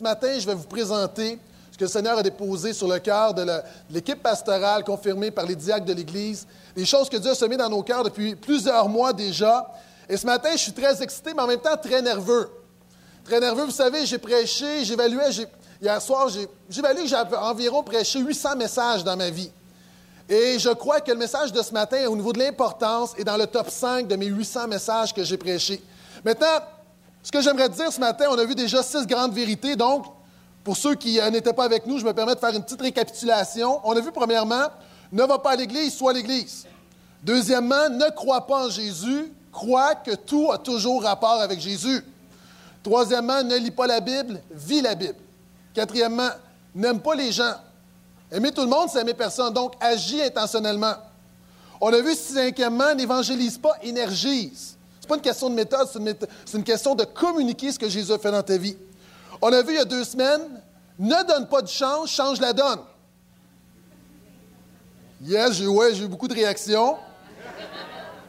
ce matin, je vais vous présenter ce que le Seigneur a déposé sur le cœur de l'équipe pastorale confirmée par les diacres de l'Église, des choses que Dieu a semées dans nos cœurs depuis plusieurs mois déjà. Et ce matin, je suis très excité, mais en même temps très nerveux. Très nerveux, vous savez, j'ai prêché, j'évaluais, hier soir, j'évalue que j'ai environ prêché 800 messages dans ma vie. Et je crois que le message de ce matin, au niveau de l'importance, est dans le top 5 de mes 800 messages que j'ai prêchés. Maintenant, ce que j'aimerais dire ce matin, on a vu déjà six grandes vérités. Donc, pour ceux qui euh, n'étaient pas avec nous, je me permets de faire une petite récapitulation. On a vu premièrement, ne va pas à l'Église, sois à l'Église. Deuxièmement, ne crois pas en Jésus, crois que tout a toujours rapport avec Jésus. Troisièmement, ne lis pas la Bible, vis la Bible. Quatrièmement, n'aime pas les gens. Aimer tout le monde, c'est aimer personne. Donc, agis intentionnellement. On a vu cinquièmement, n'évangélise pas, énergise pas une question de méthode, c'est une, question de communiquer ce que Jésus a fait dans ta vie. On a vu il y a deux semaines, ne donne pas de chance, change la donne. Yes, j'ai ouais, eu beaucoup de réactions.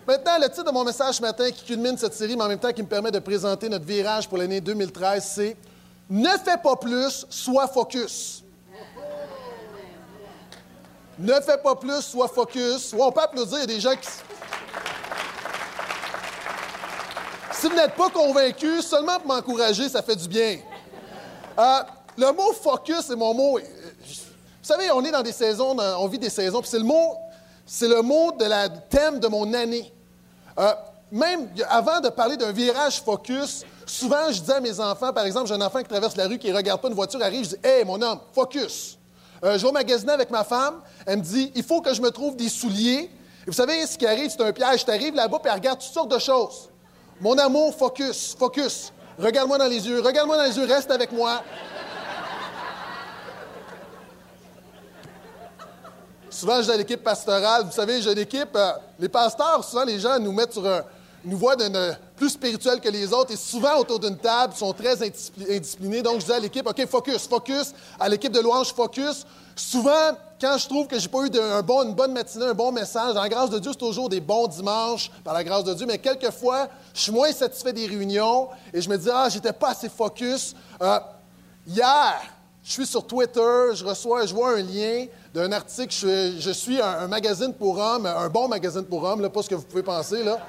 Maintenant, le titre de mon message ce matin qui culmine cette série, mais en même temps qui me permet de présenter notre virage pour l'année 2013, c'est Ne fais pas plus, sois focus. Ne fais pas plus, sois focus. on peut applaudir, il y a des gens qui. Si vous n'êtes pas convaincu, seulement pour m'encourager, ça fait du bien. Euh, le mot focus c'est mon mot. Euh, vous savez, on est dans des saisons, on vit des saisons, puis c'est le mot, c'est le mot de la thème de mon année. Euh, même avant de parler d'un virage focus, souvent je dis à mes enfants, par exemple, j'ai un enfant qui traverse la rue qui ne regarde pas une voiture arrive, je dis Hé, mon homme, focus. je vais au magasin avec ma femme, elle me dit Il faut que je me trouve des souliers. Vous savez, ce qui arrive, c'est un piège. Tu arrives là-bas et elle regarde toutes sortes de choses. Mon amour, focus, focus. Regarde-moi dans les yeux, regarde-moi dans les yeux, reste avec moi. Souvent, à l'équipe pastorale, vous savez, j'ai l'équipe, euh, les pasteurs, souvent les gens nous mettent sur un, nous voient d'une plus spirituelle que les autres et souvent autour d'une table sont très indisciplinés. Donc, je dis à l'équipe, OK, focus, focus. À l'équipe de louange, focus. Souvent, quand je trouve que j'ai pas eu bon, une bonne matinée, un bon message, dans la grâce de Dieu, c'est toujours des bons dimanches, par la grâce de Dieu, mais quelquefois, je suis moins satisfait des réunions et je me dis, ah, j'étais pas assez focus. Euh, hier, je suis sur Twitter, je reçois, je vois un lien d'un article, je, suis un, magazine pour hommes, un bon magazine pour hommes, là, pas ce que vous pouvez penser, là.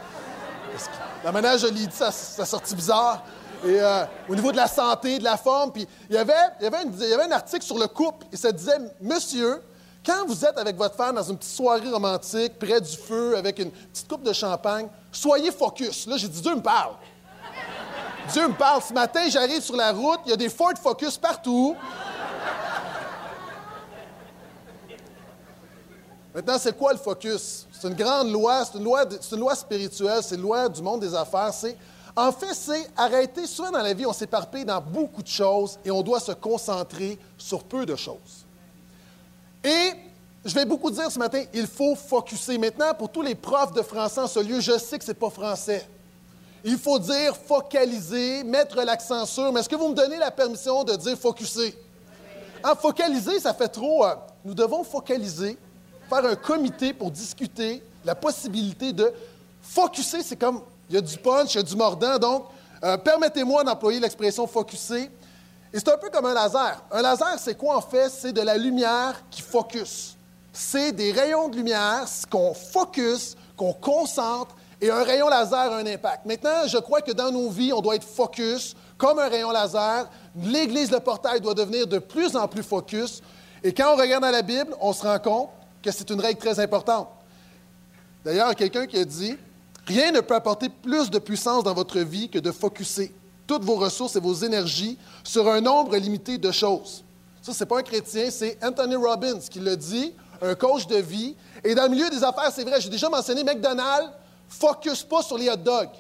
La manière je ça, ça sorti bizarre. Et euh, au niveau de la santé, de la forme, puis il y avait, y avait un article sur le couple, et ça disait, Monsieur, quand vous êtes avec votre femme dans une petite soirée romantique, près du feu, avec une petite coupe de champagne, soyez focus. Là, j'ai dit, Dieu me parle. Dieu me parle. Ce matin, j'arrive sur la route, il y a des Ford Focus partout. Maintenant, c'est quoi le focus? C'est une grande loi, c'est une loi, spirituelle, c'est une loi du monde des affaires. C'est, en fait, c'est arrêter. Souvent dans la vie, on s'éparpille dans beaucoup de choses et on doit se concentrer sur peu de choses. Et je vais beaucoup dire ce matin, il faut focuser. Maintenant, pour tous les profs de français en ce lieu, je sais que ce n'est pas français. Il faut dire focaliser, mettre l'accent sur. Mais est-ce que vous me donnez la permission de dire focuser? En focaliser, ça fait trop. Euh, nous devons focaliser, faire un comité pour discuter la possibilité de focuser. C'est comme, il y a du punch, il y a du mordant. Donc, euh, permettez-moi d'employer l'expression focuser. Et c'est un peu comme un laser. Un laser, c'est quoi en fait? C'est de la lumière qui focus. C'est des rayons de lumière qu'on focus, qu'on concentre, et un rayon laser a un impact. Maintenant, je crois que dans nos vies, on doit être focus comme un rayon laser. L'Église, le portail doit devenir de plus en plus focus. Et quand on regarde dans la Bible, on se rend compte que c'est une règle très importante. D'ailleurs, quelqu'un qui a dit Rien ne peut apporter plus de puissance dans votre vie que de focuser toutes vos ressources et vos énergies sur un nombre limité de choses. Ça, ce n'est pas un chrétien, c'est Anthony Robbins qui le dit, un coach de vie. Et dans le milieu des affaires, c'est vrai, j'ai déjà mentionné McDonald's, focus pas sur les hot dogs.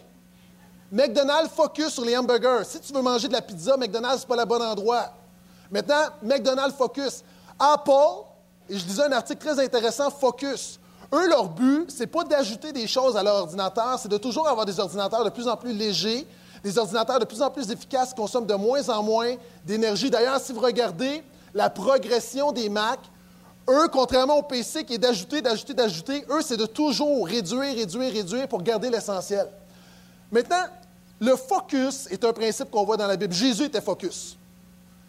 McDonald's focus sur les hamburgers. Si tu veux manger de la pizza, McDonald's, ce n'est pas le bon endroit. Maintenant, McDonald's focus. Apple, et je disais un article très intéressant, focus. Eux, leur but, c'est pas d'ajouter des choses à leur ordinateur, c'est de toujours avoir des ordinateurs de plus en plus légers, des ordinateurs de plus en plus efficaces qui consomment de moins en moins d'énergie. D'ailleurs, si vous regardez la progression des Mac, eux, contrairement au PC qui est d'ajouter, d'ajouter, d'ajouter, eux, c'est de toujours réduire, réduire, réduire pour garder l'essentiel. Maintenant, le focus est un principe qu'on voit dans la Bible. Jésus était focus.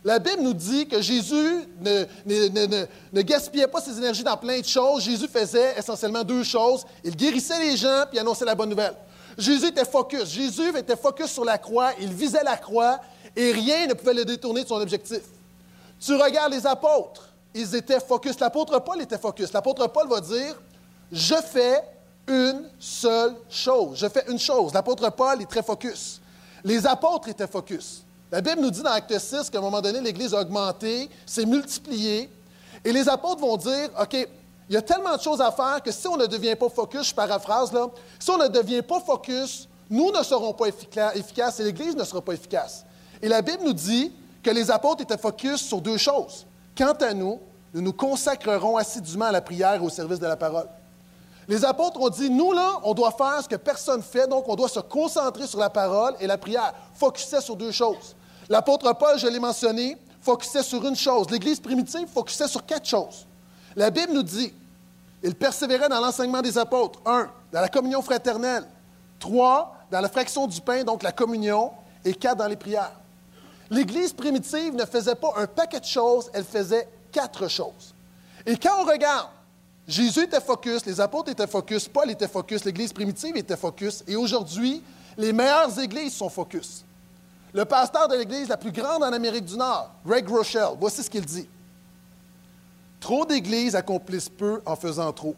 La Bible nous dit que Jésus ne, gaspillait pas ses énergies dans plein de choses. Jésus faisait essentiellement deux choses. Il guérissait les gens puis annonçait la bonne nouvelle. Jésus était focus. Jésus était focus sur la croix. Il visait la croix et rien ne pouvait le détourner de son objectif. Tu regardes les apôtres. Ils étaient focus. L'apôtre Paul était focus. L'apôtre Paul va dire Je fais une seule chose. Je fais une chose. L'apôtre Paul est très focus. Les apôtres étaient focus. La Bible nous dit dans Acte 6 qu'à un moment donné, l'Église a augmenté, s'est multipliée. Et les apôtres vont dire, OK, il y a tellement de choses à faire que si on ne devient pas focus, je paraphrase là, si on ne devient pas focus, nous ne serons pas efficaces et l'Église ne sera pas efficace. Et la Bible nous dit que les apôtres étaient focus sur deux choses. Quant à nous, nous nous consacrerons assidûment à la prière et au service de la parole. Les apôtres ont dit, nous, là, on doit faire ce que personne ne fait, donc on doit se concentrer sur la parole et la prière. Focusait sur deux choses. L'apôtre Paul, je l'ai mentionné, focusait sur une chose. L'Église primitive focusait sur quatre choses. La Bible nous dit, il persévérait dans l'enseignement des apôtres. Un, dans la communion fraternelle. Trois, dans la fraction du pain, donc la communion. Et quatre, dans les prières. L'Église primitive ne faisait pas un paquet de choses, elle faisait quatre choses. Et quand on regarde Jésus était focus, les apôtres étaient focus, Paul était focus, l'Église primitive était focus, et aujourd'hui, les meilleures églises sont focus. Le pasteur de l'Église la plus grande en Amérique du Nord, Greg Rochelle, voici ce qu'il dit. Trop d'églises accomplissent peu en faisant trop.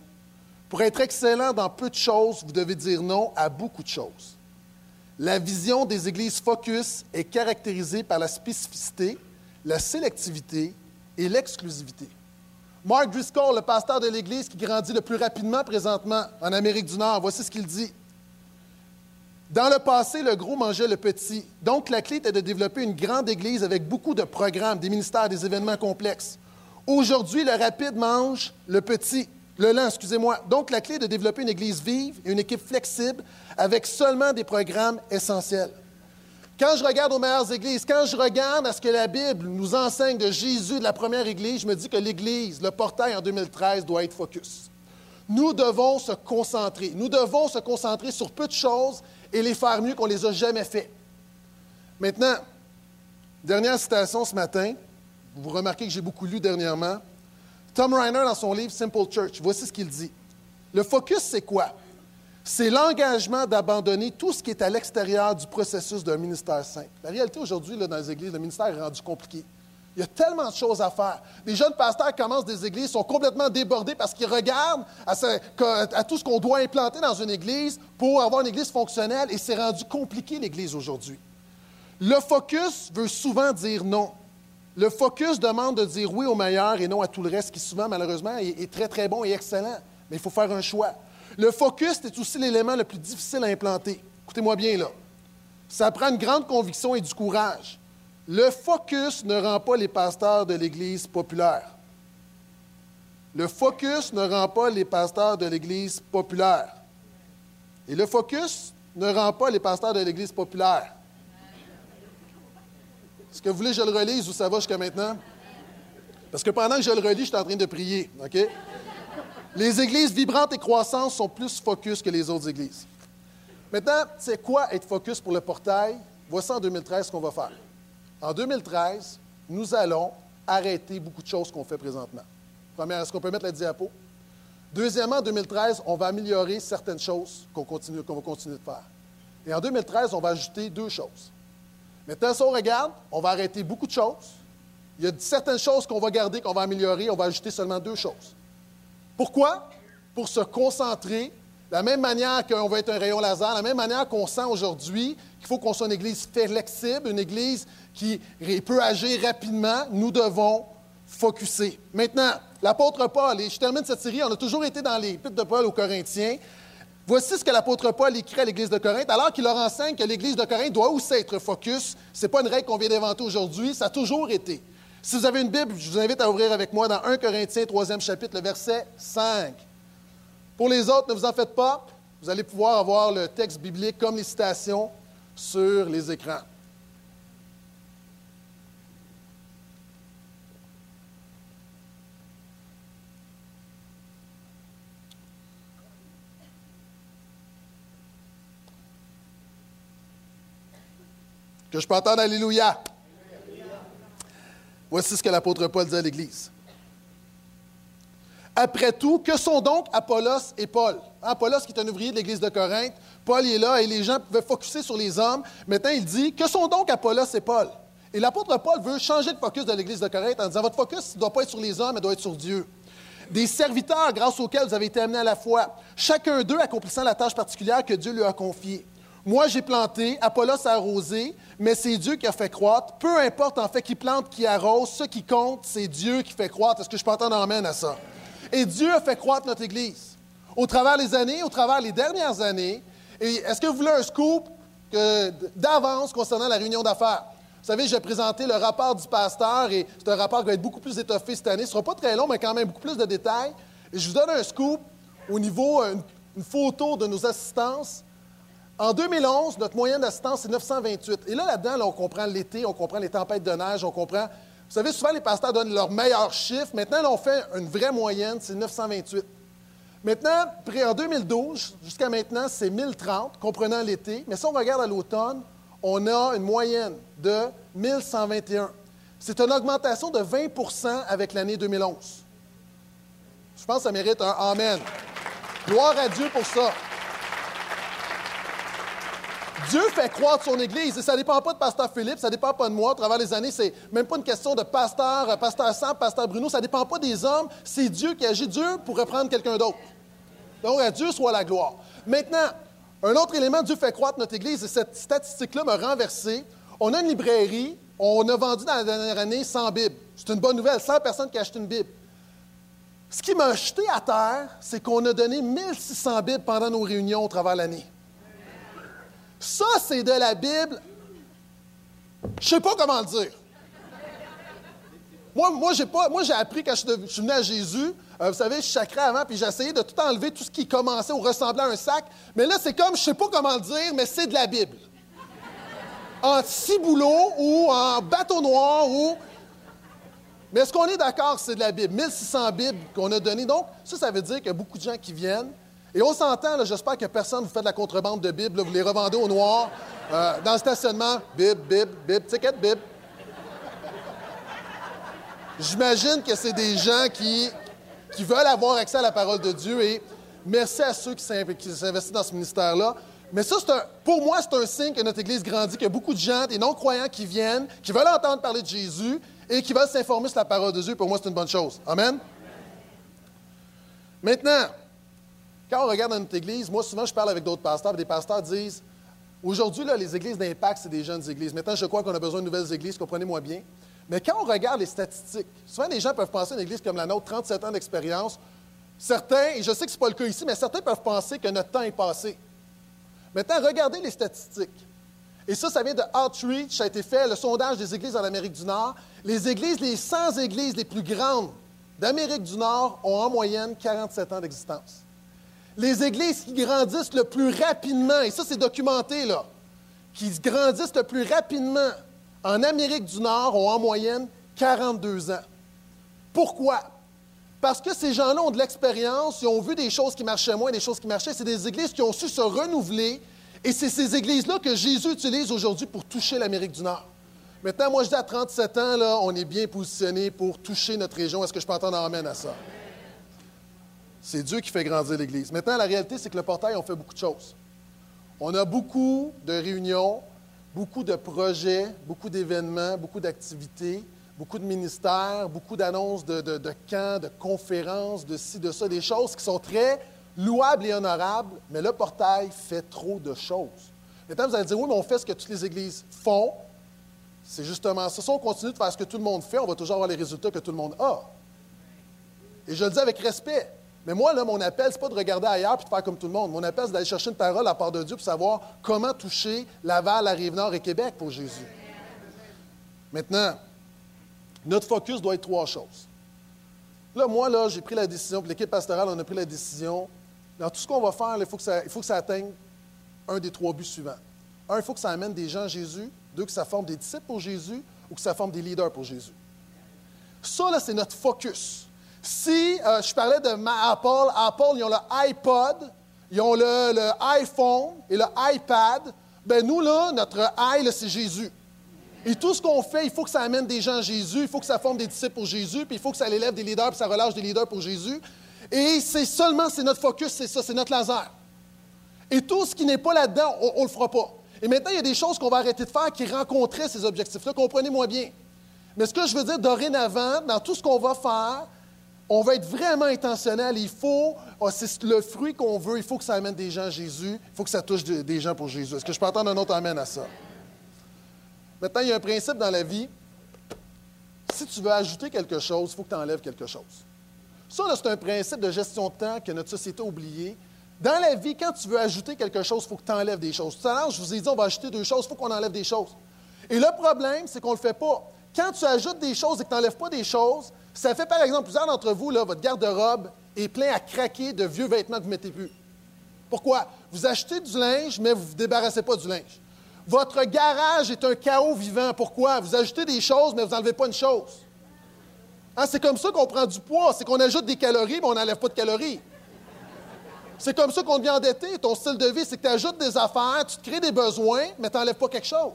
Pour être excellent dans peu de choses, vous devez dire non à beaucoup de choses. La vision des églises focus est caractérisée par la spécificité, la sélectivité et l'exclusivité. Mark Driscoll, le pasteur de l'Église qui grandit le plus rapidement présentement en Amérique du Nord, voici ce qu'il dit. Dans le passé, le gros mangeait le petit. Donc, la clé était de développer une grande Église avec beaucoup de programmes, des ministères, des événements complexes. Aujourd'hui, le rapide mange le petit, le lent, excusez-moi. Donc, la clé est de développer une Église vive et une équipe flexible avec seulement des programmes essentiels. Quand je regarde aux meilleures églises, quand je regarde à ce que la Bible nous enseigne de Jésus de la première église, je me dis que l'église, le portail en 2013, doit être focus. Nous devons se concentrer. Nous devons se concentrer sur peu de choses et les faire mieux qu'on les a jamais fait. Maintenant, dernière citation ce matin. Vous remarquez que j'ai beaucoup lu dernièrement. Tom Reiner, dans son livre Simple Church, voici ce qu'il dit. Le focus, c'est quoi? c'est l'engagement d'abandonner tout ce qui est à l'extérieur du processus d'un ministère saint. La réalité aujourd'hui, dans les églises, le ministère est rendu compliqué. Il y a tellement de choses à faire. Les jeunes pasteurs commencent des églises, sont complètement débordés parce qu'ils regardent à, tout ce qu'on doit implanter dans une église pour avoir une église fonctionnelle et c'est rendu compliqué l'église aujourd'hui. Le focus veut souvent dire non. Le focus demande de dire oui au meilleur et non à tout le reste qui souvent, malheureusement, est très, très bon et excellent. Mais il faut faire un choix. Le focus est aussi l'élément le plus difficile à implanter. Écoutez-moi bien là. Ça prend une grande conviction et du courage. Le focus ne rend pas les pasteurs de l'Église populaires. Le focus ne rend pas les pasteurs de l'Église populaire. Et le focus ne rend pas les pasteurs de l'Église populaire. Est-ce que vous voulez que je le relise ou ça va jusqu'à maintenant? Parce que pendant que je le relis, je suis en train de prier. Les églises vibrantes et croissantes sont plus focus que les autres églises. Maintenant, c'est quoi être focus pour le portail? Voici en 2013 ce qu'on va faire. En 2013, nous allons arrêter beaucoup de choses qu'on fait présentement. Première, est-ce qu'on peut mettre la diapo? Deuxièmement, en 2013, on va améliorer certaines choses qu'on va continuer de faire. Et en 2013, on va ajouter deux choses. Maintenant, si on regarde, on va arrêter beaucoup de choses. Il y a certaines choses qu'on va garder, qu'on va améliorer, on va ajouter seulement deux choses. Pourquoi? Pour se concentrer, de la même manière qu'on veut être un rayon laser, de la même manière qu'on sent aujourd'hui qu'il faut qu'on soit une Église flexible, une Église qui peut agir rapidement, nous devons focuser. Maintenant, l'apôtre Paul, et je termine cette série, on a toujours été dans les de Paul aux Corinthiens. Voici ce que l'apôtre Paul écrit à l'Église de Corinthe, alors qu'il leur enseigne que l'Église de Corinthe doit aussi être focus. Ce n'est pas une règle qu'on vient d'inventer aujourd'hui, ça a toujours été. Si vous avez une Bible, je vous invite à ouvrir avec moi dans 1 Corinthiens, 3e chapitre, le verset 5. Pour les autres, ne vous en faites pas. Vous allez pouvoir avoir le texte biblique comme les citations sur les écrans. Que je peux entendre Alléluia. Voici ce que l'apôtre Paul dit à l'Église. Après tout, que sont donc Apollos et Paul? Hein, Apollos, qui est un ouvrier de l'Église de Corinthe, Paul est là et les gens pouvaient focuser sur les hommes. Maintenant, il dit, que sont donc Apollos et Paul? Et l'apôtre Paul veut changer de focus de l'Église de Corinthe en disant, votre focus ne doit pas être sur les hommes, mais doit être sur Dieu. Des serviteurs grâce auxquels vous avez été amenés à la foi, chacun d'eux accomplissant la tâche particulière que Dieu lui a confiée. Moi, j'ai planté, Apollos a arrosé, mais c'est Dieu qui a fait croître. Peu importe en fait qui plante, qui arrose, ce qui compte, c'est Dieu qui fait croître. Est-ce que je peux entendre amène à ça? Et Dieu a fait croître notre Église. Au travers des années, au travers des dernières années. Et est-ce que vous voulez un scoop d'avance concernant la réunion d'affaires? Vous savez, j'ai présenté le rapport du pasteur et c'est un rapport qui va être beaucoup plus étoffé cette année. Ce ne sera pas très long, mais quand même beaucoup plus de détails. Et je vous donne un scoop au niveau, une, photo de nos assistances. En 2011, notre moyenne d'assistance, c'est 928. Et là, là-dedans, on comprend l'été, on comprend les tempêtes de neige, on comprend. Vous savez, souvent, les pasteurs donnent leur meilleur chiffre. Maintenant, on fait une vraie moyenne, c'est 928. Maintenant, en 2012, jusqu'à maintenant, c'est 1030, comprenant l'été. Mais si on regarde à l'automne, on a une moyenne de 1121. C'est une augmentation de 20% avec l'année 2011. Je pense que ça mérite un Amen. Gloire à Dieu pour ça. Dieu fait croître son Église. Et ça ne dépend pas de Pasteur Philippe, ça ne dépend pas de moi. À travers les années, c'est même pas une question de pasteur, euh, pasteur Sam, pasteur Bruno. Ça ne dépend pas des hommes. C'est Dieu qui agit. Dieu pour reprendre quelqu'un d'autre. Donc, à Dieu soit la gloire. Maintenant, un autre élément, Dieu fait croître notre Église, et cette statistique-là m'a renversé. On a une librairie, on a vendu dans la dernière année 100 Bibles. C'est une bonne nouvelle, 100 personnes qui acheté une Bible. Ce qui m'a jeté à terre, c'est qu'on a donné 1600 Bibles pendant nos réunions au travers l'année. Ça, c'est de la Bible. Je sais pas comment le dire. Moi, moi j'ai j'ai appris quand je suis venu à Jésus, euh, vous savez, je chacrais avant, puis essayé de tout enlever, tout ce qui commençait ou ressemblait à un sac. Mais là, c'est comme, je sais pas comment le dire, mais c'est de la Bible. En ciboulot ou en bateau noir ou. Mais est-ce qu'on est d'accord que c'est de la Bible? 1600 Bibles qu'on a données. Donc, ça, ça veut dire qu'il y a beaucoup de gens qui viennent, et on s'entend, j'espère que personne ne vous fait de la contrebande de Bible, vous les revendez au noir, euh, dans le stationnement, Bible, Bible, Bible, ticket, Bible. J'imagine que c'est des gens qui, qui veulent avoir accès à la parole de Dieu et merci à ceux qui s'investissent dans ce ministère-là. Mais ça, un, pour moi, c'est un signe que notre Église grandit, qu'il y a beaucoup de gens, des non-croyants qui viennent, qui veulent entendre parler de Jésus et qui veulent s'informer sur la parole de Dieu. Pour moi, c'est une bonne chose. Amen? Maintenant, quand on regarde dans notre église, moi, souvent, je parle avec d'autres pasteurs, et des pasteurs disent Aujourd'hui, les églises d'impact, c'est des jeunes églises. Maintenant, je crois qu'on a besoin de nouvelles églises, comprenez-moi bien. Mais quand on regarde les statistiques, souvent les gens peuvent penser à une église comme la nôtre, 37 ans d'expérience. Certains, et je sais que ce n'est pas le cas ici, mais certains peuvent penser que notre temps est passé. Maintenant, regardez les statistiques. Et ça, ça vient de Outreach, ça a été fait, le sondage des églises en Amérique du Nord. Les églises, les 100 églises les plus grandes d'Amérique du Nord ont en moyenne 47 ans d'existence les églises qui grandissent le plus rapidement, et ça c'est documenté là, qui grandissent le plus rapidement en Amérique du Nord ont en moyenne 42 ans. Pourquoi? Parce que ces gens-là ont de l'expérience, ils ont vu des choses qui marchaient moins, des choses qui marchaient. C'est des églises qui ont su se renouveler. Et c'est ces églises-là que Jésus utilise aujourd'hui pour toucher l'Amérique du Nord. Maintenant, moi, je dis à 37 ans, là, on est bien positionné pour toucher notre région. Est-ce que je peux entendre amène à ça? C'est Dieu qui fait grandir l'Église. Maintenant, la réalité, c'est que le portail, on fait beaucoup de choses. On a beaucoup de réunions, beaucoup de projets, beaucoup d'événements, beaucoup d'activités, beaucoup de ministères, beaucoup d'annonces de, camps, de conférences, de ci, de ça, des choses qui sont très louables et honorables, mais le portail fait trop de choses. Maintenant, vous allez dire, oui, mais on fait ce que toutes les églises font. C'est justement ça. Si on continue de faire ce que tout le monde fait, on va toujours avoir les résultats que tout le monde a. Et je le dis avec respect. Mais moi, là, mon appel, ce n'est pas de regarder ailleurs et de faire comme tout le monde. Mon appel, c'est d'aller chercher une parole à part de Dieu pour savoir comment toucher Laval, la Rive-Nord et Québec pour Jésus. Maintenant, notre focus doit être trois choses. Là, moi, là, j'ai pris la décision, puis l'équipe pastorale, on a pris la décision. Dans tout ce qu'on va faire, il, faut que ça, il faut que ça atteigne un des trois buts suivants. Un, il faut que ça amène des gens à Jésus. Deux, que ça forme des disciples pour Jésus ou que ça forme des leaders pour Jésus. Ça, là, c'est notre focus. Si euh, je parlais de Apple, Apple, ils ont le iPod, ils ont le, iPhone et le iPad, ben nous, là, notre i, c'est Jésus. Et tout ce qu'on fait, il faut que ça amène des gens à Jésus, il faut que ça forme des disciples pour Jésus, puis il faut que ça élève des leaders, puis ça relâche des leaders pour Jésus. Et c'est seulement, c'est notre focus, c'est ça, c'est notre laser. Et tout ce qui n'est pas là-dedans, on ne le fera pas. Et maintenant, il y a des choses qu'on va arrêter de faire qui rencontraient ces objectifs-là. Comprenez-moi bien. Mais ce que je veux dire, dorénavant, dans tout ce qu'on va faire, on va être vraiment intentionnel. Il faut, oh, c'est le fruit qu'on veut, il faut que ça amène des gens à Jésus, il faut que ça touche des gens pour Jésus. Est-ce que je peux entendre un autre amène à ça? Maintenant, il y a un principe dans la vie. Si tu veux ajouter quelque chose, il faut que tu enlèves quelque chose. Ça, c'est un principe de gestion de temps que notre société a oublié. Dans la vie, quand tu veux ajouter quelque chose, il faut que tu enlèves des choses. Tout à l'heure, je vous ai dit, on va ajouter deux choses, il faut qu'on enlève des choses. Et le problème, c'est qu'on ne le fait pas. Quand tu ajoutes des choses et que tu n'enlèves pas des choses, ça fait par exemple, plusieurs d'entre vous, là, votre garde-robe est plein à craquer de vieux vêtements que vous ne mettez plus. Pourquoi? Vous achetez du linge, mais vous ne vous débarrassez pas du linge. Votre garage est un chaos vivant. Pourquoi? Vous ajoutez des choses, mais vous n'enlevez pas une chose. Hein, c'est comme ça qu'on prend du poids. C'est qu'on ajoute des calories, mais on n'enlève pas de calories. C'est comme ça qu'on devient endetté. Ton style de vie, c'est que tu ajoutes des affaires, tu te crées des besoins, mais tu n'enlèves pas quelque chose.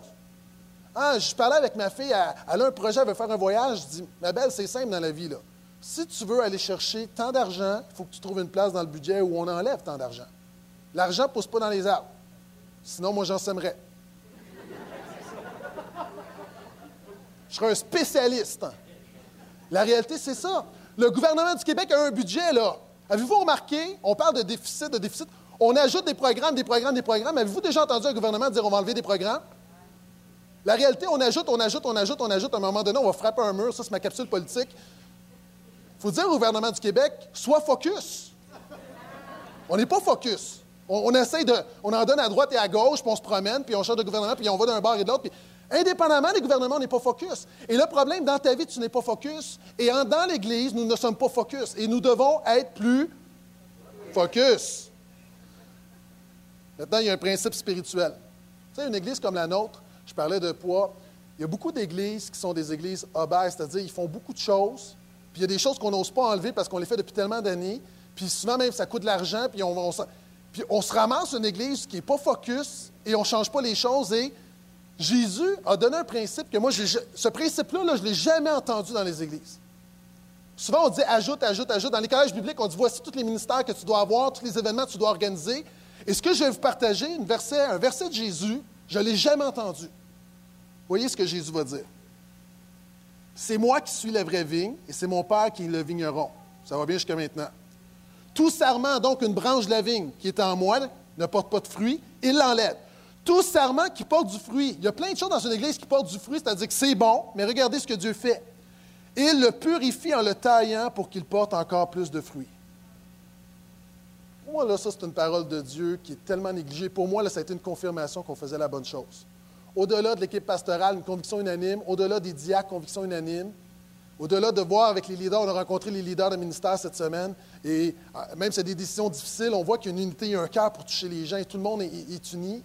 Ah, je parlais avec ma fille, elle, a un projet, elle veut faire un voyage. Je dis, ma belle, c'est simple dans la vie. Là. Si tu veux aller chercher tant d'argent, il faut que tu trouves une place dans le budget où on enlève tant d'argent. L'argent ne pousse pas dans les arbres. Sinon, moi, j'en sèmerais. Je serais un spécialiste. La réalité, c'est ça. Le gouvernement du Québec a un budget, là. Avez-vous remarqué, on parle de déficit, de déficit, on ajoute des programmes, des programmes, des programmes. Avez-vous déjà entendu un gouvernement dire on va enlever des programmes? La réalité, on ajoute, on ajoute, on ajoute, on ajoute. À un moment donné, on va frapper un mur. Ça, c'est ma capsule politique. Il faut dire au gouvernement du Québec, sois focus. On n'est pas focus. On, essaye de. On en donne à droite et à gauche, puis on se promène, puis on change de gouvernement, puis on va d'un bord et de l'autre. Indépendamment des gouvernements, on n'est pas focus. Et le problème, dans ta vie, tu n'es pas focus. Et dans l'Église, nous ne sommes pas focus. Et nous devons être plus focus. Maintenant, il y a un principe spirituel. Tu sais, une Église comme la nôtre, parlais de poids. Il y a beaucoup d'églises qui sont des églises obèses, c'est-à-dire ils font beaucoup de choses, puis il y a des choses qu'on n'ose pas enlever parce qu'on les fait depuis tellement d'années, puis souvent même ça coûte de l'argent, puis on, se ramasse une église qui n'est pas focus et on ne change pas les choses. Et Jésus a donné un principe que moi, ce principe-là, là, je ne l'ai jamais entendu dans les églises. Souvent, on dit ajoute, ajoute, ajoute. Dans les collèges bibliques, on dit voici tous les ministères que tu dois avoir, tous les événements que tu dois organiser. Et ce que je vais vous partager, un verset de Jésus, je ne l'ai jamais entendu. Voyez ce que Jésus va dire. C'est moi qui suis la vraie vigne et c'est mon Père qui est le vigneron. Ça va bien jusqu'à maintenant. Tout serment, donc une branche de la vigne qui est en moi, ne porte pas de fruit, il l'enlève. Tout serment qui porte du fruit. Il y a plein de choses dans une église qui portent du fruit, c'est-à-dire que c'est bon, mais regardez ce que Dieu fait. Il le purifie en le taillant pour qu'il porte encore plus de fruits. Pour moi, là, ça, c'est une parole de Dieu qui est tellement négligée. Pour moi, là, ça a été une confirmation qu'on faisait la bonne chose au-delà de l'équipe pastorale, une conviction unanime, au-delà des diacres, conviction unanime, au-delà de voir avec les leaders, on a rencontré les leaders de ministère cette semaine, et euh, même si c'est des décisions difficiles, on voit qu'il y a une unité, il y a un cœur pour toucher les gens, et tout le monde est, uni.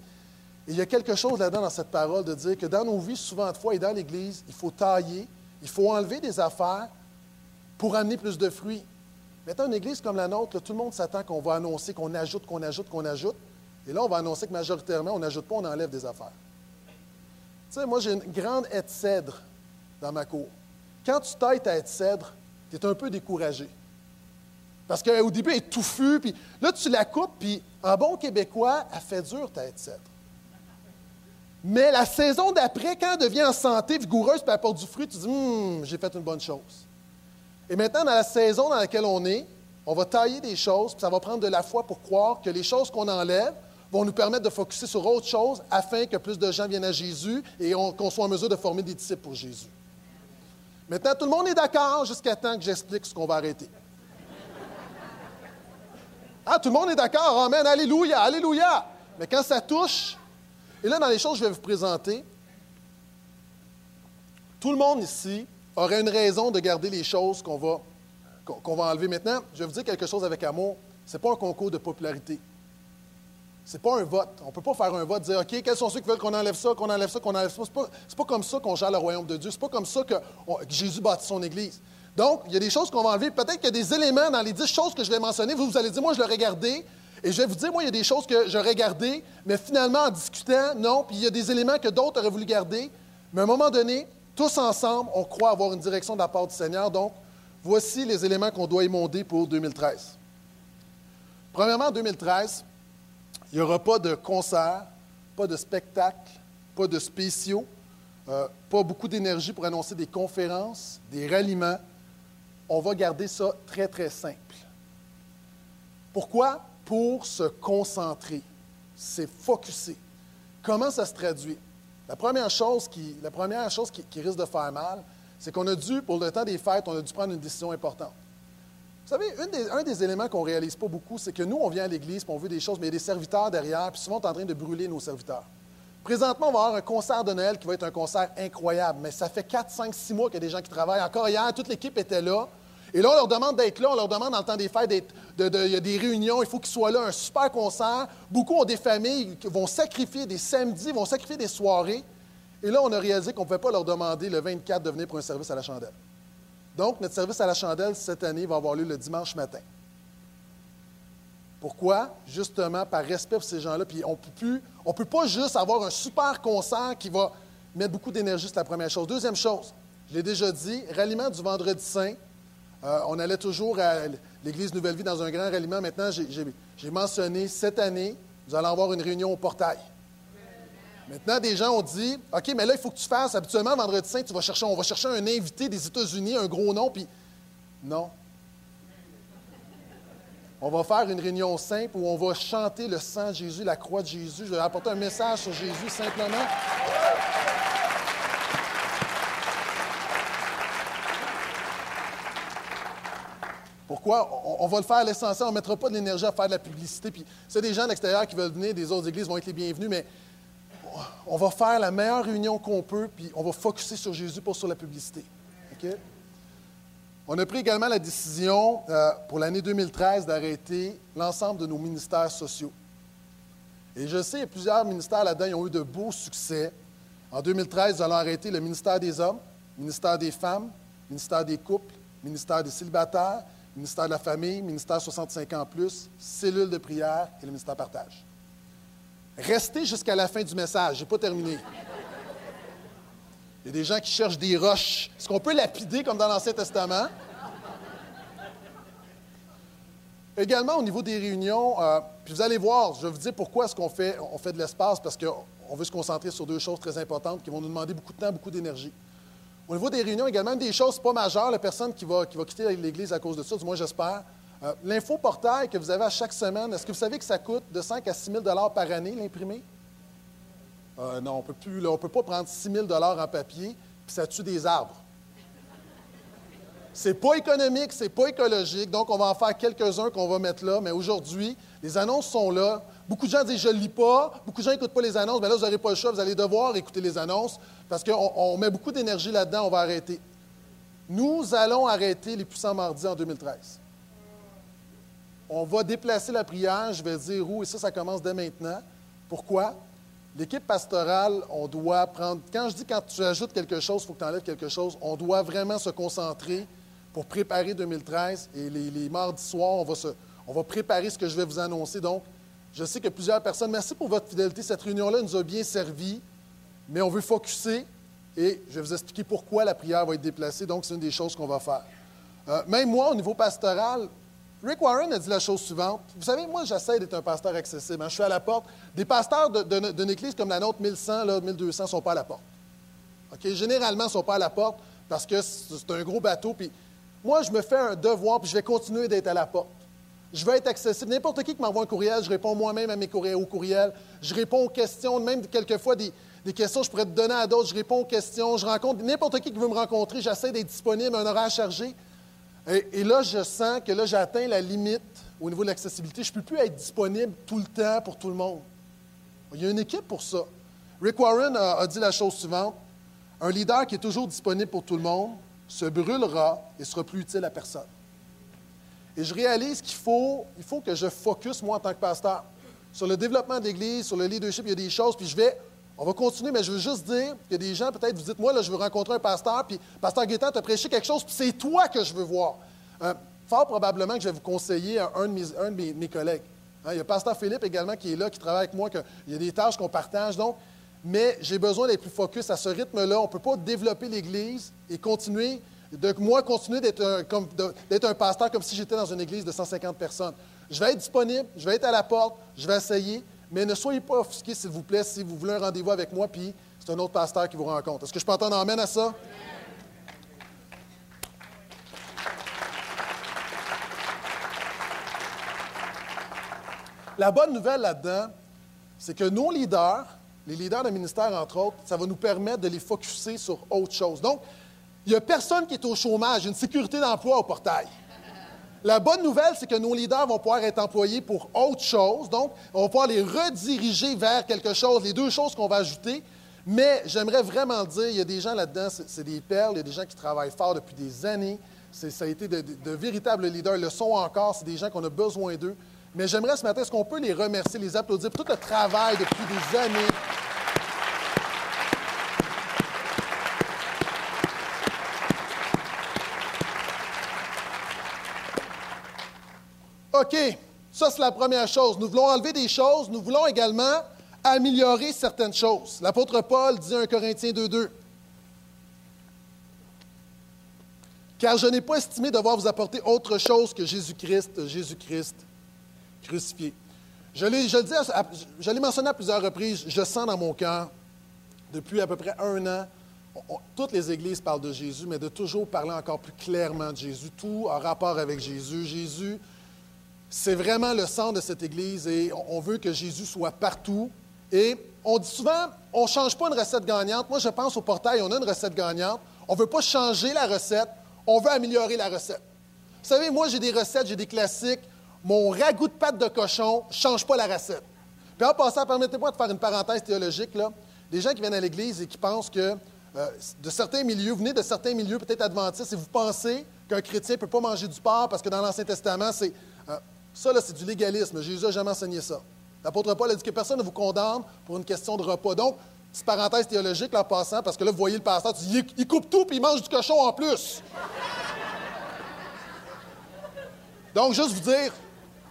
Et il y a quelque chose là-dedans dans cette parole de dire que dans nos vies, souvent de fois, et dans l'Église, il faut tailler, il faut enlever des affaires pour amener plus de fruits. Maintenant, une Église comme la nôtre, tout le monde s'attend qu'on va annoncer, qu'on ajoute, qu'on ajoute, qu'on ajoute. Et là, on va annoncer que majoritairement, on n'ajoute pas, on enlève des affaires moi, j'ai une grande haie de cèdre dans ma cour. Quand tu tailles ta haie de cèdre, tu es un peu découragé. Parce qu'au début, elle est touffue, puis là, tu la coupes, puis en bon québécois, elle fait dur ta haie de cèdre. Mais la saison d'après, quand elle devient en santé, vigoureuse, puis elle apporte du fruit, tu dis, hum, j'ai fait une bonne chose. Et maintenant, dans la saison dans laquelle on est, on va tailler des choses, puis ça va prendre de la foi pour croire que les choses qu'on enlève, vont nous permettre de focuser sur autre chose afin que plus de gens viennent à Jésus et qu'on soit en mesure de former des disciples pour Jésus. Maintenant, tout le monde est d'accord jusqu'à temps que j'explique ce qu'on va arrêter. Ah, tout le monde est d'accord. Amen. Alléluia. Alléluia. Mais quand ça touche, et là, dans les choses que je vais vous présenter, tout le monde ici aurait une raison de garder les choses qu'on va, qu'on va enlever. Maintenant, je vais vous dire quelque chose avec amour. Ce n'est pas un concours de popularité. Ce n'est pas un vote. On ne peut pas faire un vote, dire OK, quels sont ceux qui veulent qu'on enlève ça, qu'on enlève ça, qu'on enlève ça. Ce n'est pas, pas, comme ça qu'on gère le royaume de Dieu. Ce n'est pas comme ça que, Jésus bâtit son Église. Donc, il y a des choses qu'on va enlever. Peut-être qu'il y a des éléments dans les dix choses que je vais mentionner. Vous, vous allez dire, moi, je l'ai regardé. Et je vais vous dire, moi, il y a des choses que j'aurais gardées, mais finalement, en discutant, non. Puis il y a des éléments que d'autres auraient voulu garder. Mais à un moment donné, tous ensemble, on croit avoir une direction de la part du Seigneur. Donc, voici les éléments qu'on doit émonder pour 2013. Premièrement, en 2013, il n'y aura pas de concert, pas de spectacle, pas de spéciaux, euh, pas beaucoup d'énergie pour annoncer des conférences, des ralliements. On va garder ça très, très simple. Pourquoi? Pour se concentrer. C'est focusser. Comment ça se traduit? La première chose qui, la première chose qui, risque de faire mal, c'est qu'on a dû, pour le temps des fêtes, on a dû prendre une décision importante. Vous savez, un des éléments qu'on ne réalise pas beaucoup, c'est que nous, on vient à l'Église, puis on veut des choses, mais il y a des serviteurs derrière, puis souvent, on est en train de brûler nos serviteurs. Présentement, on va avoir un concert de Noël qui va être un concert incroyable, mais ça fait 4, 5, 6 mois qu'il y a des gens qui travaillent. Encore hier, toute l'équipe était là. Et là, on leur demande d'être là, on leur demande dans le temps des fêtes, il y a des réunions, il faut qu'ils soient là, un super concert. Beaucoup ont des familles qui vont sacrifier des samedis, vont sacrifier des soirées. Et là, on a réalisé qu'on ne pouvait pas leur demander le 24 de venir pour un service à la chandelle. Donc, notre service à la chandelle cette année va avoir lieu le dimanche matin. Pourquoi? Justement, par respect pour ces gens-là. Puis on ne peut pas juste avoir un super concert qui va mettre beaucoup d'énergie, c'est la première chose. Deuxième chose, je l'ai déjà dit, ralliement du vendredi saint. Euh, on allait toujours à l'Église Nouvelle Vie dans un grand ralliement. Maintenant, j'ai mentionné cette année, nous allons avoir une réunion au portail. Maintenant, des gens ont dit OK, mais là, il faut que tu fasses. Habituellement, vendredi saint, tu vas chercher, on va chercher un invité des États-Unis, un gros nom, puis. Non. On va faire une réunion simple où on va chanter le sang de Jésus, la croix de Jésus. Je vais apporter un message sur Jésus simplement. Pourquoi? On, va le faire à l'essentiel. On ne mettra pas de l'énergie à faire de la publicité. Puis, c'est des gens de l'extérieur qui veulent venir des autres églises vont être les bienvenus, mais on va faire la meilleure réunion qu'on peut, puis on va focuser sur Jésus, pas sur la publicité. On a pris également la décision euh, pour l'année 2013 d'arrêter l'ensemble de nos ministères sociaux. Et je sais, plusieurs ministères là-dedans qui ont eu de beaux succès. En 2013, nous allons arrêter le ministère des hommes, le ministère des femmes, le ministère des couples, le ministère des célibataires, ministère de la famille, ministère 65 ans plus, cellule de prière et le ministère partage. Restez jusqu'à la fin du message, je n'ai pas terminé. Il y a des gens qui cherchent des roches. Est-ce qu'on peut lapider comme dans l'Ancien Testament? Également, au niveau des réunions, euh, puis vous allez voir, je vais vous dire pourquoi est-ce qu'on fait, on fait de l'espace, parce qu'on veut se concentrer sur deux choses très importantes qui vont nous demander beaucoup de temps, beaucoup d'énergie. Au niveau des réunions, également, des choses pas majeures, la personne qui va, qui va quitter l'Église à cause de ça, du moins j'espère. Euh, L'infoportail que vous avez à chaque semaine, est-ce que vous savez que ça coûte de 5 à 6 000 par année l'imprimer? Euh, non, on ne peut pas prendre 6 000 en papier, puis ça tue des arbres. C'est pas économique, c'est pas écologique, donc on va en faire quelques-uns qu'on va mettre là, mais aujourd'hui, les annonces sont là. Beaucoup de gens disent je ne lis pas, beaucoup de gens n'écoutent pas les annonces, mais là, vous n'aurez pas le choix, vous allez devoir écouter les annonces parce qu'on met beaucoup d'énergie là-dedans, on va arrêter. Nous allons arrêter les puissants mardis en 2013. On va déplacer la prière, je vais dire où, et ça, ça commence dès maintenant. Pourquoi? L'équipe pastorale, on doit prendre. Quand je dis quand tu ajoutes quelque chose, il faut que tu enlèves quelque chose, on doit vraiment se concentrer pour préparer 2013. Et les, mardis soirs, on va, préparer ce que je vais vous annoncer. Donc, je sais que plusieurs personnes, merci pour votre fidélité. Cette réunion-là nous a bien servi, mais on veut focuser et je vais vous expliquer pourquoi la prière va être déplacée. Donc, c'est une des choses qu'on va faire. Euh, même moi, au niveau pastoral, Rick Warren a dit la chose suivante. Vous savez, moi, j'essaie d'être un pasteur accessible. Hein. Je suis à la porte. Des pasteurs d'une église comme la nôtre, 1100, là, 1200, ne sont pas à la porte. Généralement, ils ne sont pas à la porte parce que c'est un gros bateau. Puis moi, je me fais un devoir, puis je vais continuer d'être à la porte. Je veux être accessible. N'importe qui qui m'envoie un courriel, je réponds moi-même à mes courriels. Je réponds aux questions, même quelquefois des, questions je pourrais te donner à d'autres. Je réponds aux questions. Je rencontre n'importe qui qui veut me rencontrer. J'essaie d'être disponible, un horaire chargé. Et, là, je sens que là, j'atteins la limite au niveau de l'accessibilité. Je ne peux plus être disponible tout le temps pour tout le monde. Il y a une équipe pour ça. Rick Warren a, dit la chose suivante. Un leader qui est toujours disponible pour tout le monde se brûlera et sera plus utile à personne. Et je réalise qu'il faut, il faut que je focus, moi, en tant que pasteur, sur le développement de l'Église, sur le leadership. Il y a des choses, puis je vais on va continuer, mais je veux juste dire a des gens, peut-être, vous dites, moi, là, je veux rencontrer un pasteur, puis Pasteur Gaétan t'a prêché quelque chose, puis c'est toi que je veux voir. Euh, fort probablement que je vais vous conseiller un, un de, mes, collègues. Hein, il y a Pasteur Philippe également qui est là, qui travaille avec moi, qu'il y a des tâches qu'on partage. Donc, mais j'ai besoin d'être plus focus à ce rythme-là. On ne peut pas développer l'Église et continuer, de moi, continuer d'être un pasteur comme si j'étais dans une Église de 150 personnes. Je vais être disponible, je vais être à la porte, je vais essayer, mais ne soyez pas offusqués, s'il vous plaît, si vous voulez un rendez-vous avec moi, puis c'est un autre pasteur qui vous rencontre. Est-ce que je peux entendre amène à ça? La bonne nouvelle là-dedans, c'est que nos leaders, les leaders de ministère, entre autres, ça va nous permettre de les focuser sur autre chose. Donc, il n'y a personne qui est au chômage, une sécurité d'emploi au portail. La bonne nouvelle, c'est que nos leaders vont pouvoir être employés pour autre chose. Donc, on va pouvoir les rediriger vers quelque chose, les deux choses qu'on va ajouter. Mais j'aimerais vraiment dire, il y a des gens là-dedans, c'est des perles, il y a des gens qui travaillent fort depuis des années. Ça a été de, véritables leaders, ils le sont encore, c'est des gens qu'on a besoin d'eux. Mais j'aimerais ce matin, est-ce qu'on peut les remercier, les applaudir pour tout le travail depuis des années? OK, ça c'est la première chose. Nous voulons enlever des choses, nous voulons également améliorer certaines choses. L'apôtre Paul dit 1 Corinthiens 2.2. Car je n'ai pas estimé devoir vous apporter autre chose que Jésus-Christ, Jésus-Christ crucifié. Je l'ai, je, je l'ai mentionné à plusieurs reprises, je sens dans mon cœur, depuis à peu près un an, toutes les églises parlent de Jésus, mais de toujours parler encore plus clairement de Jésus, tout en rapport avec Jésus. Jésus, c'est vraiment le centre de cette église et on veut que Jésus soit partout. Et on dit souvent, on ne change pas une recette gagnante. Moi, je pense au portail, on a une recette gagnante. On ne veut pas changer la recette, on veut améliorer la recette. Vous savez, moi, j'ai des recettes, j'ai des classiques mon ragoût de pâte de cochon ne change pas la recette. Puis en passant, permettez-moi de faire une parenthèse théologique. Là. Des gens qui viennent à l'Église et qui pensent que euh, de certains milieux, vous venez de certains milieux peut-être adventistes et vous pensez qu'un chrétien ne peut pas manger du porc parce que dans l'Ancien Testament, c'est. Euh, ça, là, c'est du légalisme. Jésus n'a jamais enseigné ça. L'apôtre Paul a dit que personne ne vous condamne pour une question de repas. Donc, petite parenthèse théologique là, en passant, parce que là, vous voyez le pasteur, il, coupe tout puis il mange du cochon en plus. Donc, juste vous dire,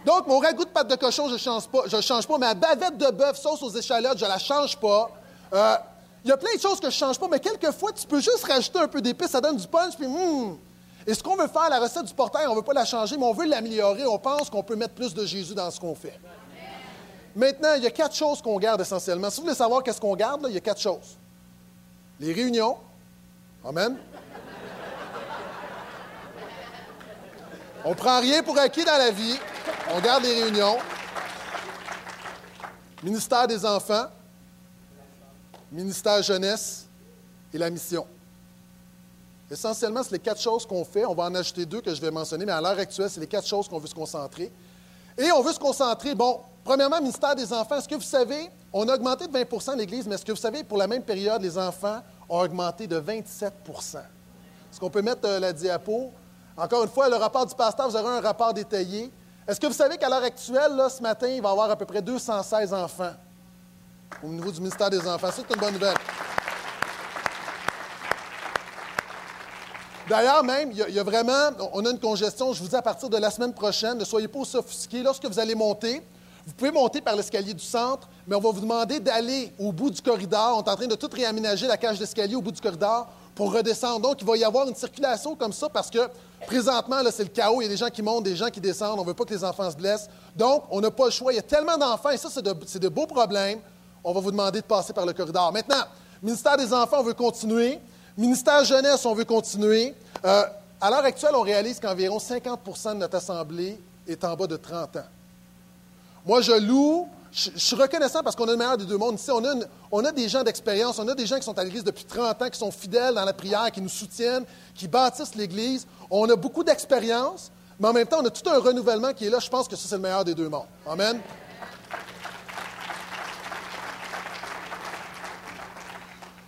donc, mon ragoût de pâte de cochon, je ne change pas. Change pas. Ma bavette de bœuf, sauce aux échalotes, je la change pas. Euh, il y a plein de choses que je ne change pas, mais quelquefois, tu peux juste rajouter un peu d'épices, ça donne du punch, puis hum. Et ce qu'on veut faire, la recette du portail, on ne veut pas la changer, mais on veut l'améliorer. On pense qu'on peut mettre plus de Jésus dans ce qu'on fait. Maintenant, il y a quatre choses qu'on garde essentiellement. Si vous voulez savoir qu'est-ce qu'on garde, il y a quatre choses. Les réunions. Amen. On ne prend rien pour acquis dans la vie. On garde les réunions. Ministère des enfants, ministère jeunesse et la mission. Essentiellement, c'est les quatre choses qu'on fait. On va en ajouter deux que je vais mentionner, mais à l'heure actuelle, c'est les quatre choses qu'on veut se concentrer. Et on veut se concentrer, bon, premièrement, ministère des enfants. Est-ce que vous savez, on a augmenté de 20% l'Église, mais est-ce que vous savez, pour la même période, les enfants ont augmenté de 27% Est-ce qu'on peut mettre euh, la diapo? Encore une fois, le rapport du pasteur, vous aurez un rapport détaillé. Est-ce que vous savez qu'à l'heure actuelle, ce matin, il va y avoir à peu près 216 enfants au niveau du ministère des Enfants? C'est une bonne nouvelle. D'ailleurs, même, il y, a, vraiment, on a une congestion, je vous dis à partir de la semaine prochaine, ne soyez pas sophistiqués. Lorsque vous allez monter, vous pouvez monter par l'escalier du centre, mais on va vous demander d'aller au bout du corridor. On est en train de tout réaménager la cage d'escalier au bout du corridor pour redescendre. Donc, il va y avoir une circulation comme ça parce que présentement, là, c'est le chaos. Il y a des gens qui montent, des gens qui descendent. On ne veut pas que les enfants se blessent. Donc, on n'a pas le choix. Il y a tellement d'enfants et ça, c'est de, beaux problèmes. On va vous demander de passer par le corridor. Maintenant, ministère des Enfants, on veut continuer. Ministère Jeunesse, on veut continuer. Euh, à l'heure actuelle, on réalise qu'environ 50% de notre Assemblée est en bas de 30 ans. Moi, je loue je, suis reconnaissant parce qu'on a le meilleur des deux mondes ici. On a, on a des gens d'expérience, on a des gens qui sont à l'Église depuis 30 ans, qui sont fidèles dans la prière, qui nous soutiennent, qui bâtissent l'Église. On a beaucoup d'expérience, mais en même temps, on a tout un renouvellement qui est là. Je pense que ça, c'est le meilleur des deux mondes. Amen.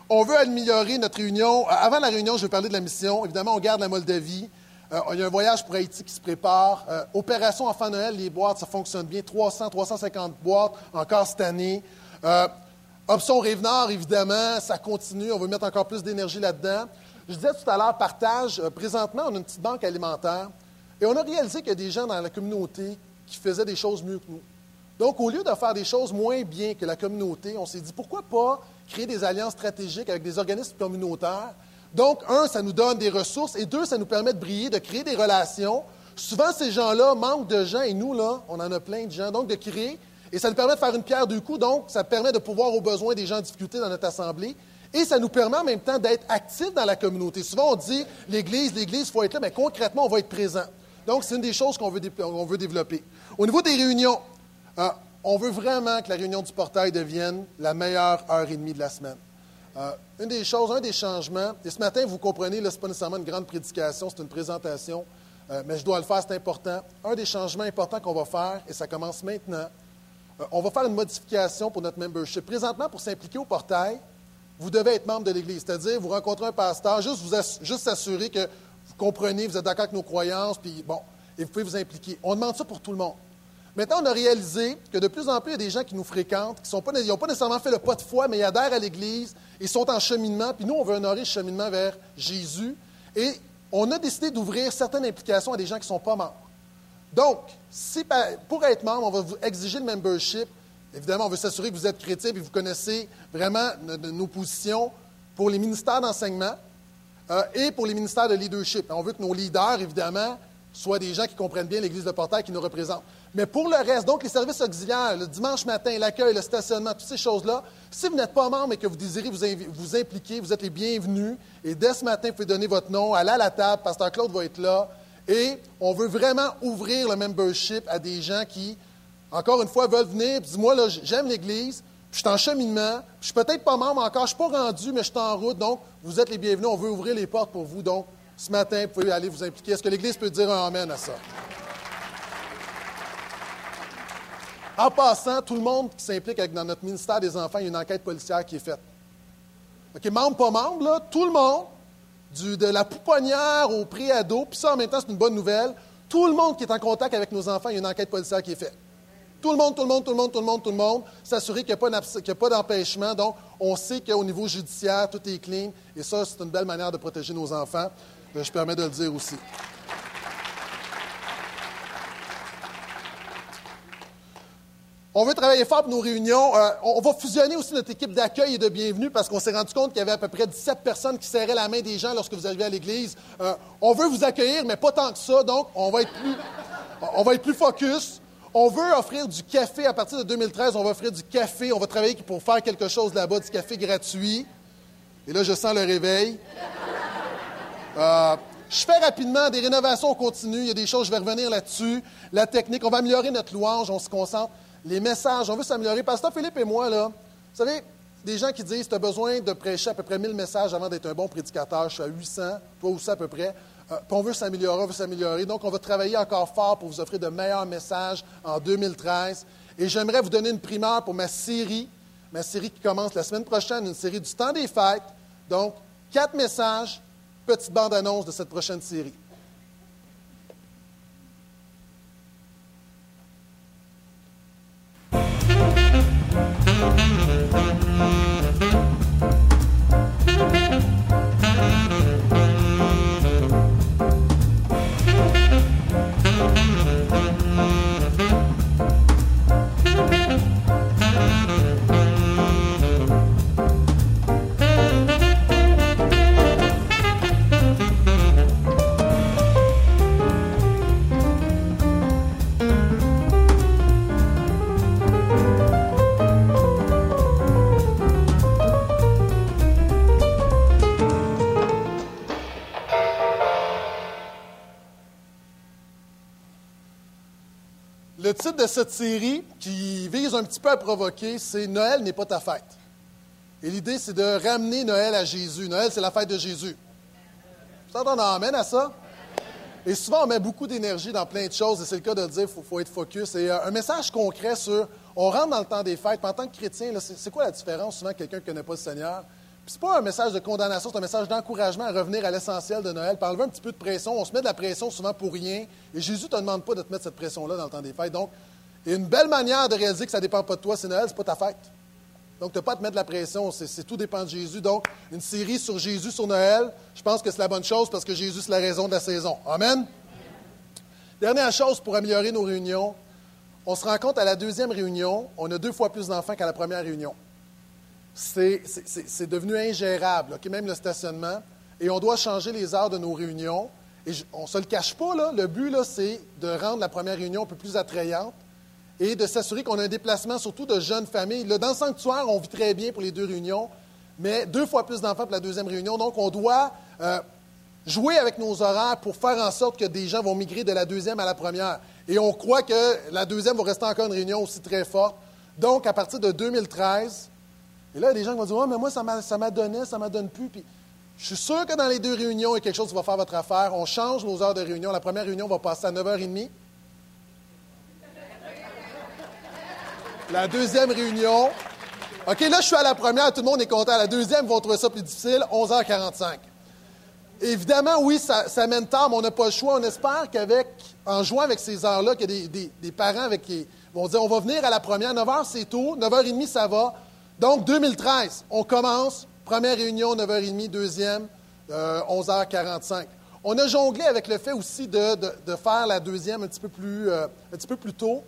On veut améliorer notre réunion. Avant la réunion, je vais parler de la mission. Évidemment, on garde la Moldavie. Euh, il y a un voyage pour Haïti qui se prépare. Euh, opération Enfant Noël, les boîtes, ça fonctionne bien. 300, 350 boîtes encore cette année. Euh, option Rive-Nord, évidemment, ça continue. On veut mettre encore plus d'énergie là-dedans. Je disais tout à l'heure, partage. présentement, on a une petite banque alimentaire. Et on a réalisé qu'il y a des gens dans la communauté qui faisaient des choses mieux que nous. Donc, au lieu de faire des choses moins bien que la communauté, on s'est dit, pourquoi pas créer des alliances stratégiques avec des organismes communautaires. Donc, un, ça nous donne des ressources, et deux, ça nous permet de briller, de créer des relations. Souvent, ces gens-là manquent de gens, et nous, là, on en a plein de gens. Donc, de créer, et ça nous permet de faire une pierre deux coups. Donc, ça permet de pouvoir aux besoins des gens en difficulté dans notre assemblée. Et ça nous permet en même temps d'être actifs dans la communauté. Souvent, on dit l'Église, l'Église, il faut être là, mais concrètement, on va être présent. Donc, c'est une des choses qu'on veut, veut, développer. Au niveau des réunions, euh, on veut vraiment que la réunion du portail devienne la meilleure heure et demie de la semaine. Euh, une des choses, un des changements, et ce matin, vous comprenez, ce n'est pas nécessairement une grande prédication, c'est une présentation, euh, mais je dois le faire, c'est important. Un des changements importants qu'on va faire, et ça commence maintenant, on va faire une modification pour notre membership. Présentement, pour s'impliquer au portail, vous devez être membre de l'Église, c'est-à-dire vous rencontrez un pasteur, juste vous juste s'assurer que comprenez, vous êtes d'accord avec nos croyances, puis bon, et vous pouvez vous impliquer. On demande ça pour tout le monde. Maintenant, on a réalisé que de plus en plus, il y a des gens qui nous fréquentent, qui n'ont pas, nécessairement fait le pas de foi, mais ils adhèrent à l'Église, ils sont en cheminement, puis nous, on veut honorer ce cheminement vers Jésus. Et on a décidé d'ouvrir certaines implications à des gens qui ne sont pas membres. Donc, si, pour être membre, on va vous exiger le membership. Évidemment, on veut s'assurer que vous êtes chrétien et que vous connaissez vraiment nos positions pour les ministères d'enseignement. Euh, et pour les ministères de leadership. On veut que nos leaders, évidemment, soient des gens qui comprennent bien l'Église de Portail qui nous représente. Mais pour le reste, donc les services auxiliaires, le dimanche matin, l'accueil, le stationnement, toutes ces choses-là, si vous n'êtes pas membre et que vous désirez vous, impliquer, vous êtes les bienvenus. Et dès ce matin, vous pouvez donner votre nom, aller à la table, Pasteur Claude va être là. Et on veut vraiment ouvrir le membership à des gens qui, encore une fois, veulent venir. Dis-moi, là, j'aime l'Église, je suis en cheminement, je suis peut-être pas membre encore, je ne suis pas rendu, mais je suis en route. Donc, vous êtes les bienvenus. On veut ouvrir les portes pour vous. Donc, ce matin, vous pouvez aller vous impliquer. Est-ce que l'Église peut dire un Amen à ça? En passant, tout le monde qui s'implique dans notre ministère des enfants, il y a une enquête policière qui est faite. OK, membre, pas membre, tout le monde, de la pouponnière au pré-ado, puis ça, en même temps, c'est une bonne nouvelle. Tout le monde qui est en contact avec nos enfants, il y a une enquête policière qui est faite. Tout le monde, tout le monde, tout le monde, tout le monde, tout le monde, s'assurer qu'il n'y a pas d'empêchement. Donc, on sait qu'au niveau judiciaire, tout est clean. Et ça, c'est une belle manière de protéger nos enfants. Euh, je permets de le dire aussi. On veut travailler fort pour nos réunions. Euh, on va fusionner aussi notre équipe d'accueil et de bienvenue parce qu'on s'est rendu compte qu'il y avait à peu près 17 personnes qui serraient la main des gens lorsque vous arrivez à l'église. Euh, on veut vous accueillir, mais pas tant que ça. Donc, on va être plus, on va être plus focus. On veut offrir du café. À partir de 2013, on va offrir du café. On va travailler pour faire quelque chose là-bas, du café gratuit. Et là, je sens le réveil. Euh, je fais rapidement des rénovations continues. Il y a des choses, je vais revenir là-dessus. La technique, on va améliorer notre louange, on se concentre. Les messages, on veut s'améliorer. Pasteur Philippe et moi, là, vous savez, des gens qui disent, tu as besoin de prêcher à peu près 1000 messages avant d'être un bon prédicateur. Je suis à 800, toi aussi à peu près. Euh, on veut s'améliorer, on veut s'améliorer. Donc, on va travailler encore fort pour vous offrir de meilleurs messages en 2013. Et j'aimerais vous donner une primeur pour ma série, ma série qui commence la semaine prochaine, une série du temps des fêtes. Donc, quatre messages, petite bande-annonce de cette prochaine série. Titre de cette série, qui vise un petit peu à provoquer, c'est Noël n'est pas ta fête. Et l'idée, c'est de ramener Noël à Jésus. Noël, c'est la fête de Jésus. Ça, on amène à ça? Et souvent, on met beaucoup d'énergie dans plein de choses, et c'est le cas de dire qu'il faut, être focus. Et euh, un message concret sur, on rentre dans le temps des fêtes, en tant que chrétien, c'est quoi la différence? Souvent quelqu'un qui ne connaît pas le Seigneur? Ce n'est pas un message de condamnation, c'est un message d'encouragement à revenir à l'essentiel de Noël. Par un petit peu de pression. On se met de la pression souvent pour rien. Et Jésus ne te demande pas de te mettre cette pression-là dans le temps des fêtes. Donc, une belle manière de réaliser que ça ne dépend pas de toi, c'est Noël, ce n'est pas ta fête. Donc, tu n'as pas à te mettre de la pression, c'est tout dépend de Jésus. Donc, une série sur Jésus sur Noël, je pense que c'est la bonne chose parce que Jésus, c'est la raison de la saison. Amen. Dernière chose pour améliorer nos réunions, on se rend compte à la deuxième réunion, on a deux fois plus d'enfants qu'à la première réunion. C'est devenu ingérable, même le stationnement. Et on doit changer les heures de nos réunions. Et on ne se le cache pas, là, le but, c'est de rendre la première réunion un peu plus attrayante et de s'assurer qu'on a un déplacement, surtout de jeunes familles. Dans le sanctuaire, on vit très bien pour les deux réunions, mais deux fois plus d'enfants pour la deuxième réunion. Donc, on doit euh, jouer avec nos horaires pour faire en sorte que des gens vont migrer de la deuxième à la première. Et on croit que la deuxième va rester encore une réunion aussi très forte. Donc, à partir de 2013, et là, il y a des gens qui vont dire oh, mais moi, ça m'a donné, ça ne m'a donne plus. Puis, je suis sûr que dans les deux réunions, il y a quelque chose qui va faire votre affaire. On change nos heures de réunion. La première réunion va passer à 9h30. La deuxième réunion. OK, là, je suis à la première, tout le monde est content. La deuxième, ils vont trouver ça plus difficile, 11h45. Évidemment, oui, ça, ça mène tard, mais on n'a pas le choix. On espère qu'avec, en jouant avec ces heures-là, qu'il y a des, parents avec qui vont dire on va venir à la première. 9h, c'est tôt. 9h30, ça va. Donc, 2013, on commence. Première réunion, 9h30. Deuxième, 11h45. Euh, on a jonglé avec le fait aussi de, faire la deuxième un petit peu plus, euh, un petit peu plus tôt.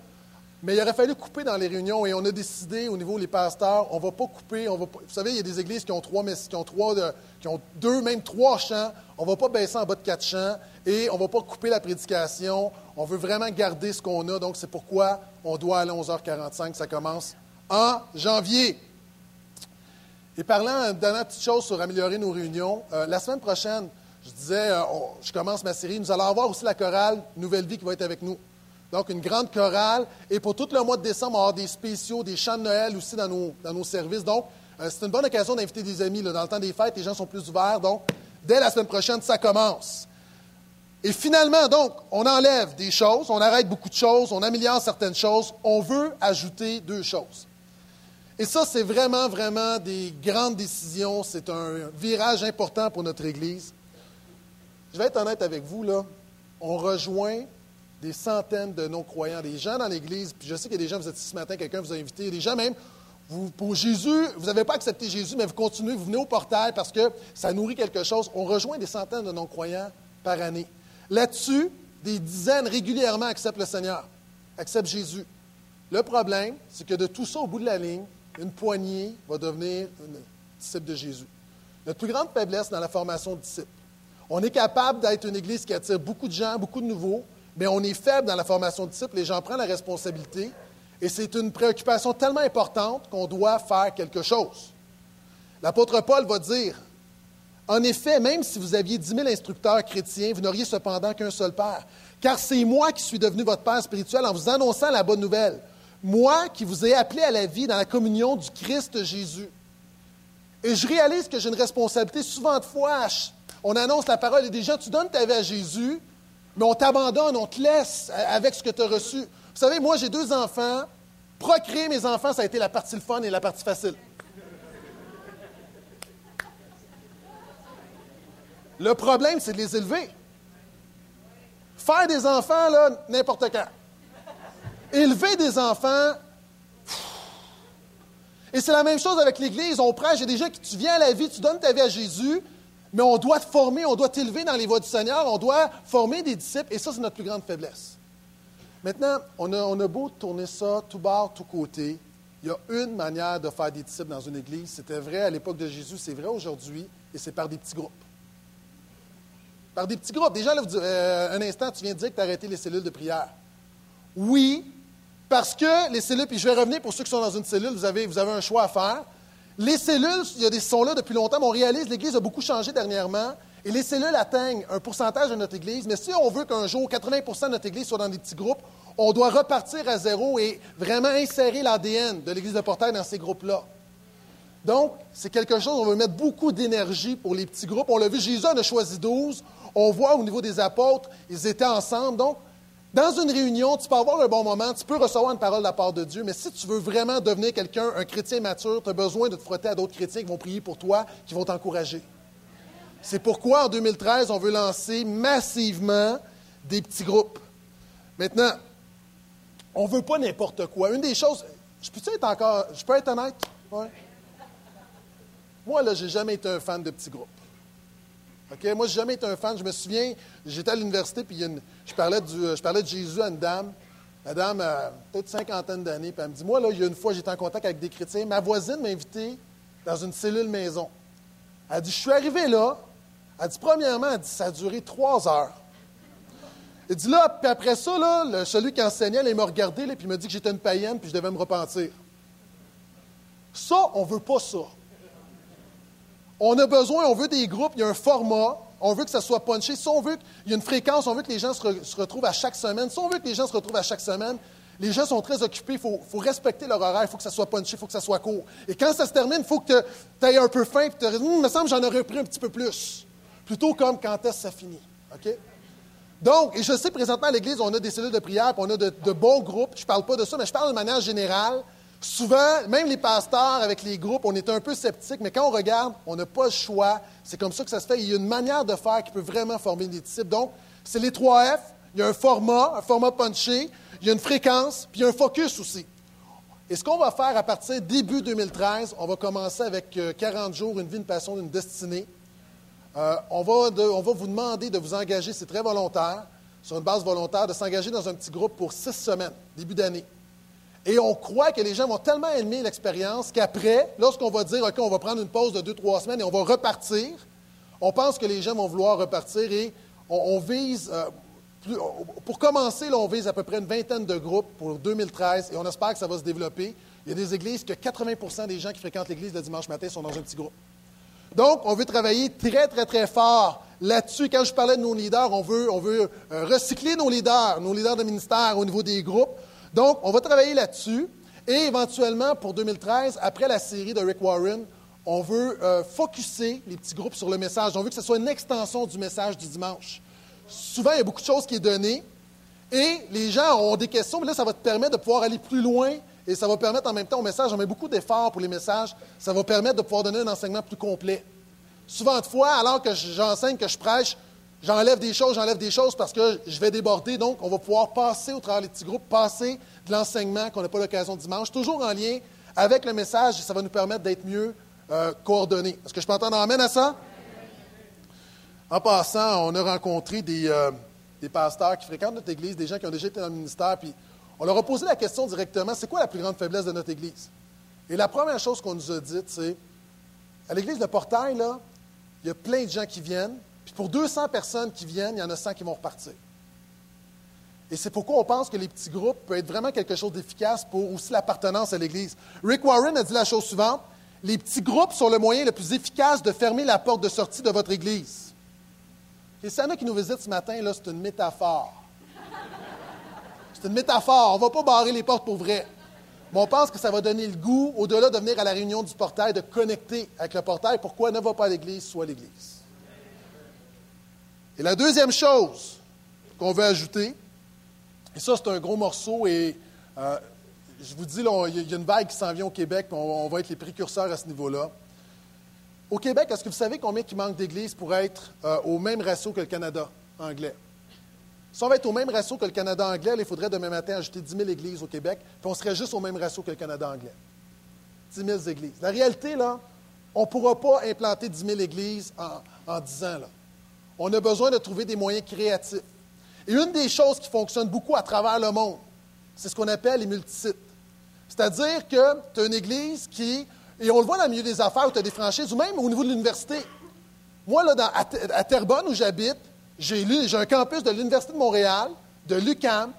Mais il aurait fallu couper dans les réunions et on a décidé au niveau des pasteurs, on ne va pas couper. On va vous savez, il y a des églises qui ont, trois, qui, ont trois qui ont deux, même trois chants. On ne va pas baisser en bas de quatre chants et on ne va pas couper la prédication. On veut vraiment garder ce qu'on a. Donc, c'est pourquoi on doit aller à 11h45. Ça commence en janvier. Et parlant d'une petite chose sur améliorer nos réunions, euh, la semaine prochaine, je disais, euh, je commence ma série. Nous allons avoir aussi la chorale Nouvelle Vie qui va être avec nous. Donc, une grande chorale. Et pour tout le mois de décembre, on va avoir des spéciaux, des chants de Noël aussi dans nos, dans nos services. Donc, euh, c'est une bonne occasion d'inviter des amis. Dans le temps des fêtes, les gens sont plus ouverts. Donc, dès la semaine prochaine, ça commence. Et finalement, donc, on enlève des choses, on arrête beaucoup de choses, on améliore certaines choses. On veut ajouter deux choses. Et ça, c'est vraiment, vraiment des grandes décisions. C'est un virage important pour notre Église. Je vais être honnête avec vous, là. On rejoint des centaines de non-croyants, des gens dans l'Église, puis je sais qu'il y a des gens, vous êtes ici ce matin, quelqu'un vous a invité, des gens même, vous, pour Jésus, vous n'avez pas accepté Jésus, mais vous continuez, vous venez au portail parce que ça nourrit quelque chose. On rejoint des centaines de non-croyants par année. Là-dessus, des dizaines régulièrement acceptent le Seigneur, acceptent Jésus. Le problème, c'est que de tout ça, au bout de la ligne, une poignée va devenir une disciple de Jésus. Notre plus grande faiblesse dans la formation de disciples. On est capable d'être une Église qui attire beaucoup de gens, beaucoup de nouveaux, mais on est faible dans la formation de disciples, les gens prennent la responsabilité, et c'est une préoccupation tellement importante qu'on doit faire quelque chose. L'apôtre Paul va dire, en effet, même si vous aviez dix mille instructeurs chrétiens, vous n'auriez cependant qu'un seul Père, car c'est moi qui suis devenu votre Père spirituel en vous annonçant la bonne nouvelle. Moi qui vous ai appelé à la vie dans la communion du Christ Jésus. Et je réalise que j'ai une responsabilité. Souvent de fois, on annonce la parole et gens, tu donnes ta vie à Jésus, mais on t'abandonne, on te laisse avec ce que tu as reçu. Vous savez, moi, j'ai deux enfants. Procréer mes enfants, ça a été la partie le fun et la partie facile. Le problème, c'est de les élever. Faire des enfants, là, n'importe quand. Élever des enfants, et c'est la même chose avec l'Église. On prêche, des gens qui, tu viens à la vie, tu donnes ta vie à Jésus, mais on doit te former, on doit t'élever dans les voies du Seigneur, on doit former des disciples, et ça, c'est notre plus grande faiblesse. Maintenant, on a, beau tourner ça tout bas, tout côté. Il y a une manière de faire des disciples dans une église. C'était vrai à l'époque de Jésus, c'est vrai aujourd'hui, et c'est par des petits groupes. Par des petits groupes. Déjà, euh, un instant, tu viens de dire que tu as arrêté les cellules de prière. Oui, parce que les cellules, puis je vais revenir pour ceux qui sont dans une cellule, vous avez, vous avez un choix à faire. Les cellules, il y a des, sont là depuis longtemps, mais on réalise l'Église a beaucoup changé dernièrement. Et les cellules atteignent un pourcentage de notre Église, mais si on veut qu'un jour 80% de notre Église soit dans des petits groupes, on doit repartir à zéro et vraiment insérer l'ADN de l'Église de Portail dans ces groupes-là. Donc, c'est quelque chose, on veut mettre beaucoup d'énergie pour les petits groupes. On l'a vu, Jésus en a choisi 12. On voit au niveau des apôtres, ils étaient ensemble. Donc, dans une réunion, tu peux avoir un bon moment, tu peux recevoir une parole de la part de Dieu, mais si tu veux vraiment devenir quelqu'un, un chrétien mature, tu as besoin de te frotter à d'autres chrétiens qui vont prier pour toi, qui vont t'encourager. C'est pourquoi en 2013, on veut lancer massivement des petits groupes. Maintenant, on ne veut pas n'importe quoi. Une des choses, je peux être encore, je peux être honnête? Moi, là, j'ai jamais été un fan de petits groupes. Moi, je n'ai jamais été un fan. Je me souviens, j'étais à l'université, puis je, parlais du, je parlais de Jésus à une dame. La dame a peut-être cinquantaine d'années, puis elle me dit Moi, là, il y a une fois, j'étais en contact avec des chrétiens. Ma voisine m'a invité dans une cellule maison. Elle dit, je suis arrivé là. Elle dit, premièrement, elle dit, ça a duré trois heures. Elle dit là, puis après ça, là, celui qui enseignait, il m'a regardé, là, puis il m'a dit que j'étais une païenne, puis je devais me repentir. Ça, on ne veut pas ça. On a besoin, on veut des groupes, il y a un format, on veut que ça soit punché. Si on veut qu'il y ait une fréquence, on veut que les gens se, retrouvent à chaque semaine. Si on veut que les gens se retrouvent à chaque semaine, les gens sont très occupés, il faut, respecter leur horaire, il faut que ça soit punché, il faut que ça soit court. Et quand ça se termine, il faut que tu aies un peu faim, et tu te il me semble que j'en aurais pris un petit peu plus. Plutôt comme quand est-ce que ça finit. OK? Donc, et je sais présentement à l'Église, on a des cellules de prière, puis on a de, de bons groupes. Je ne parle pas de ça, mais je parle de manière générale. Souvent, même les pasteurs avec les groupes, on est un peu sceptiques, mais quand on regarde, on n'a pas le choix. C'est comme ça que ça se fait. Il y a une manière de faire qui peut vraiment former des disciples. Donc, c'est les trois F. Il y a un format, un format punché, il y a une fréquence, puis il y a un focus aussi. Et ce qu'on va faire à partir début 2013, on va commencer avec 40 euh, jours, une vie, une passion, une destinée. Euh, on, va on va vous demander de vous engager, c'est très volontaire, sur une base volontaire, de s'engager dans un petit groupe pour six semaines, début d'année. Et on croit que les gens vont tellement aimer l'expérience qu'après, lorsqu'on va dire, OK, on va prendre une pause de deux, trois semaines et on va repartir, on pense que les gens vont vouloir repartir et on, vise, euh, pour commencer, on vise à peu près une vingtaine de groupes pour 2013 et on espère que ça va se développer. Il y a des églises que 80% des gens qui fréquentent l'église le dimanche matin sont dans un petit groupe. Donc, on veut travailler très, très, très fort là-dessus. Quand je parlais de nos leaders, on veut, on veut euh, recycler nos leaders, nos leaders de ministère au niveau des groupes. Donc, on va travailler là-dessus. Et éventuellement, pour 2013, après la série de Rick Warren, on veut euh, focuser les petits groupes sur le message. On veut que ce soit une extension du message du dimanche. Souvent, il y a beaucoup de choses qui sont données. Et les gens ont des questions, mais là, ça va te permettre de pouvoir aller plus loin et ça va permettre en même temps au message, on met beaucoup d'efforts pour les messages, ça va permettre de pouvoir donner un enseignement plus complet. Souvent de fois, alors que j'enseigne, que je prêche, J'enlève des choses, j'enlève des choses parce que je vais déborder. Donc, on va pouvoir passer au travers des petits groupes, passer de l'enseignement qu'on n'a pas l'occasion dimanche, toujours en lien avec le message ça va nous permettre d'être mieux euh, coordonnés. Est-ce que je peux entendre amène à ça? En passant, on a rencontré des, euh, des, pasteurs qui fréquentent notre Église, des gens qui ont déjà été dans le ministère, puis on leur a posé la question directement, c'est quoi la plus grande faiblesse de notre Église? Et la première chose qu'on nous a dite, c'est, à l'Église de Portail, là, il y a plein de gens qui viennent, pour 200 personnes qui viennent, il y en a 100 qui vont repartir. Et c'est pourquoi on pense que les petits groupes peuvent être vraiment quelque chose d'efficace pour aussi l'appartenance à l'Église. Rick Warren a dit la chose suivante les petits groupes sont le moyen le plus efficace de fermer la porte de sortie de votre Église. Et s'il y en qui nous visitent ce matin, là, c'est une métaphore. C'est une métaphore. On ne va pas barrer les portes pour vrai. Mais on pense que ça va donner le goût, au-delà de venir à la réunion du portail, de connecter avec le portail. Pourquoi ne va pas à l'Église, soit l'Église? Et la deuxième chose qu'on veut ajouter, et ça c'est un gros morceau, et euh, je vous dis, il y a une vague qui s'en vient au Québec, puis on, va être les précurseurs à ce niveau-là. Au Québec, est-ce que vous savez combien il manque d'églises pour être euh, au même ratio que le Canada anglais? Si on va être au même ratio que le Canada anglais, il faudrait demain matin ajouter 10 000 églises au Québec, puis on serait juste au même ratio que le Canada anglais. 10 000 églises. La réalité, là, on ne pourra pas implanter 10 000 églises en, en 10 ans. Là on a besoin de trouver des moyens créatifs. Et une des choses qui fonctionne beaucoup à travers le monde, c'est ce qu'on appelle les multisites. C'est-à-dire que tu as une église qui, et on le voit dans le milieu des affaires où tu as des franchises, ou même au niveau de l'université. Moi, là, à, Terrebonne, où j'habite, j'ai, un campus de l'Université de Montréal, de l'UCAM,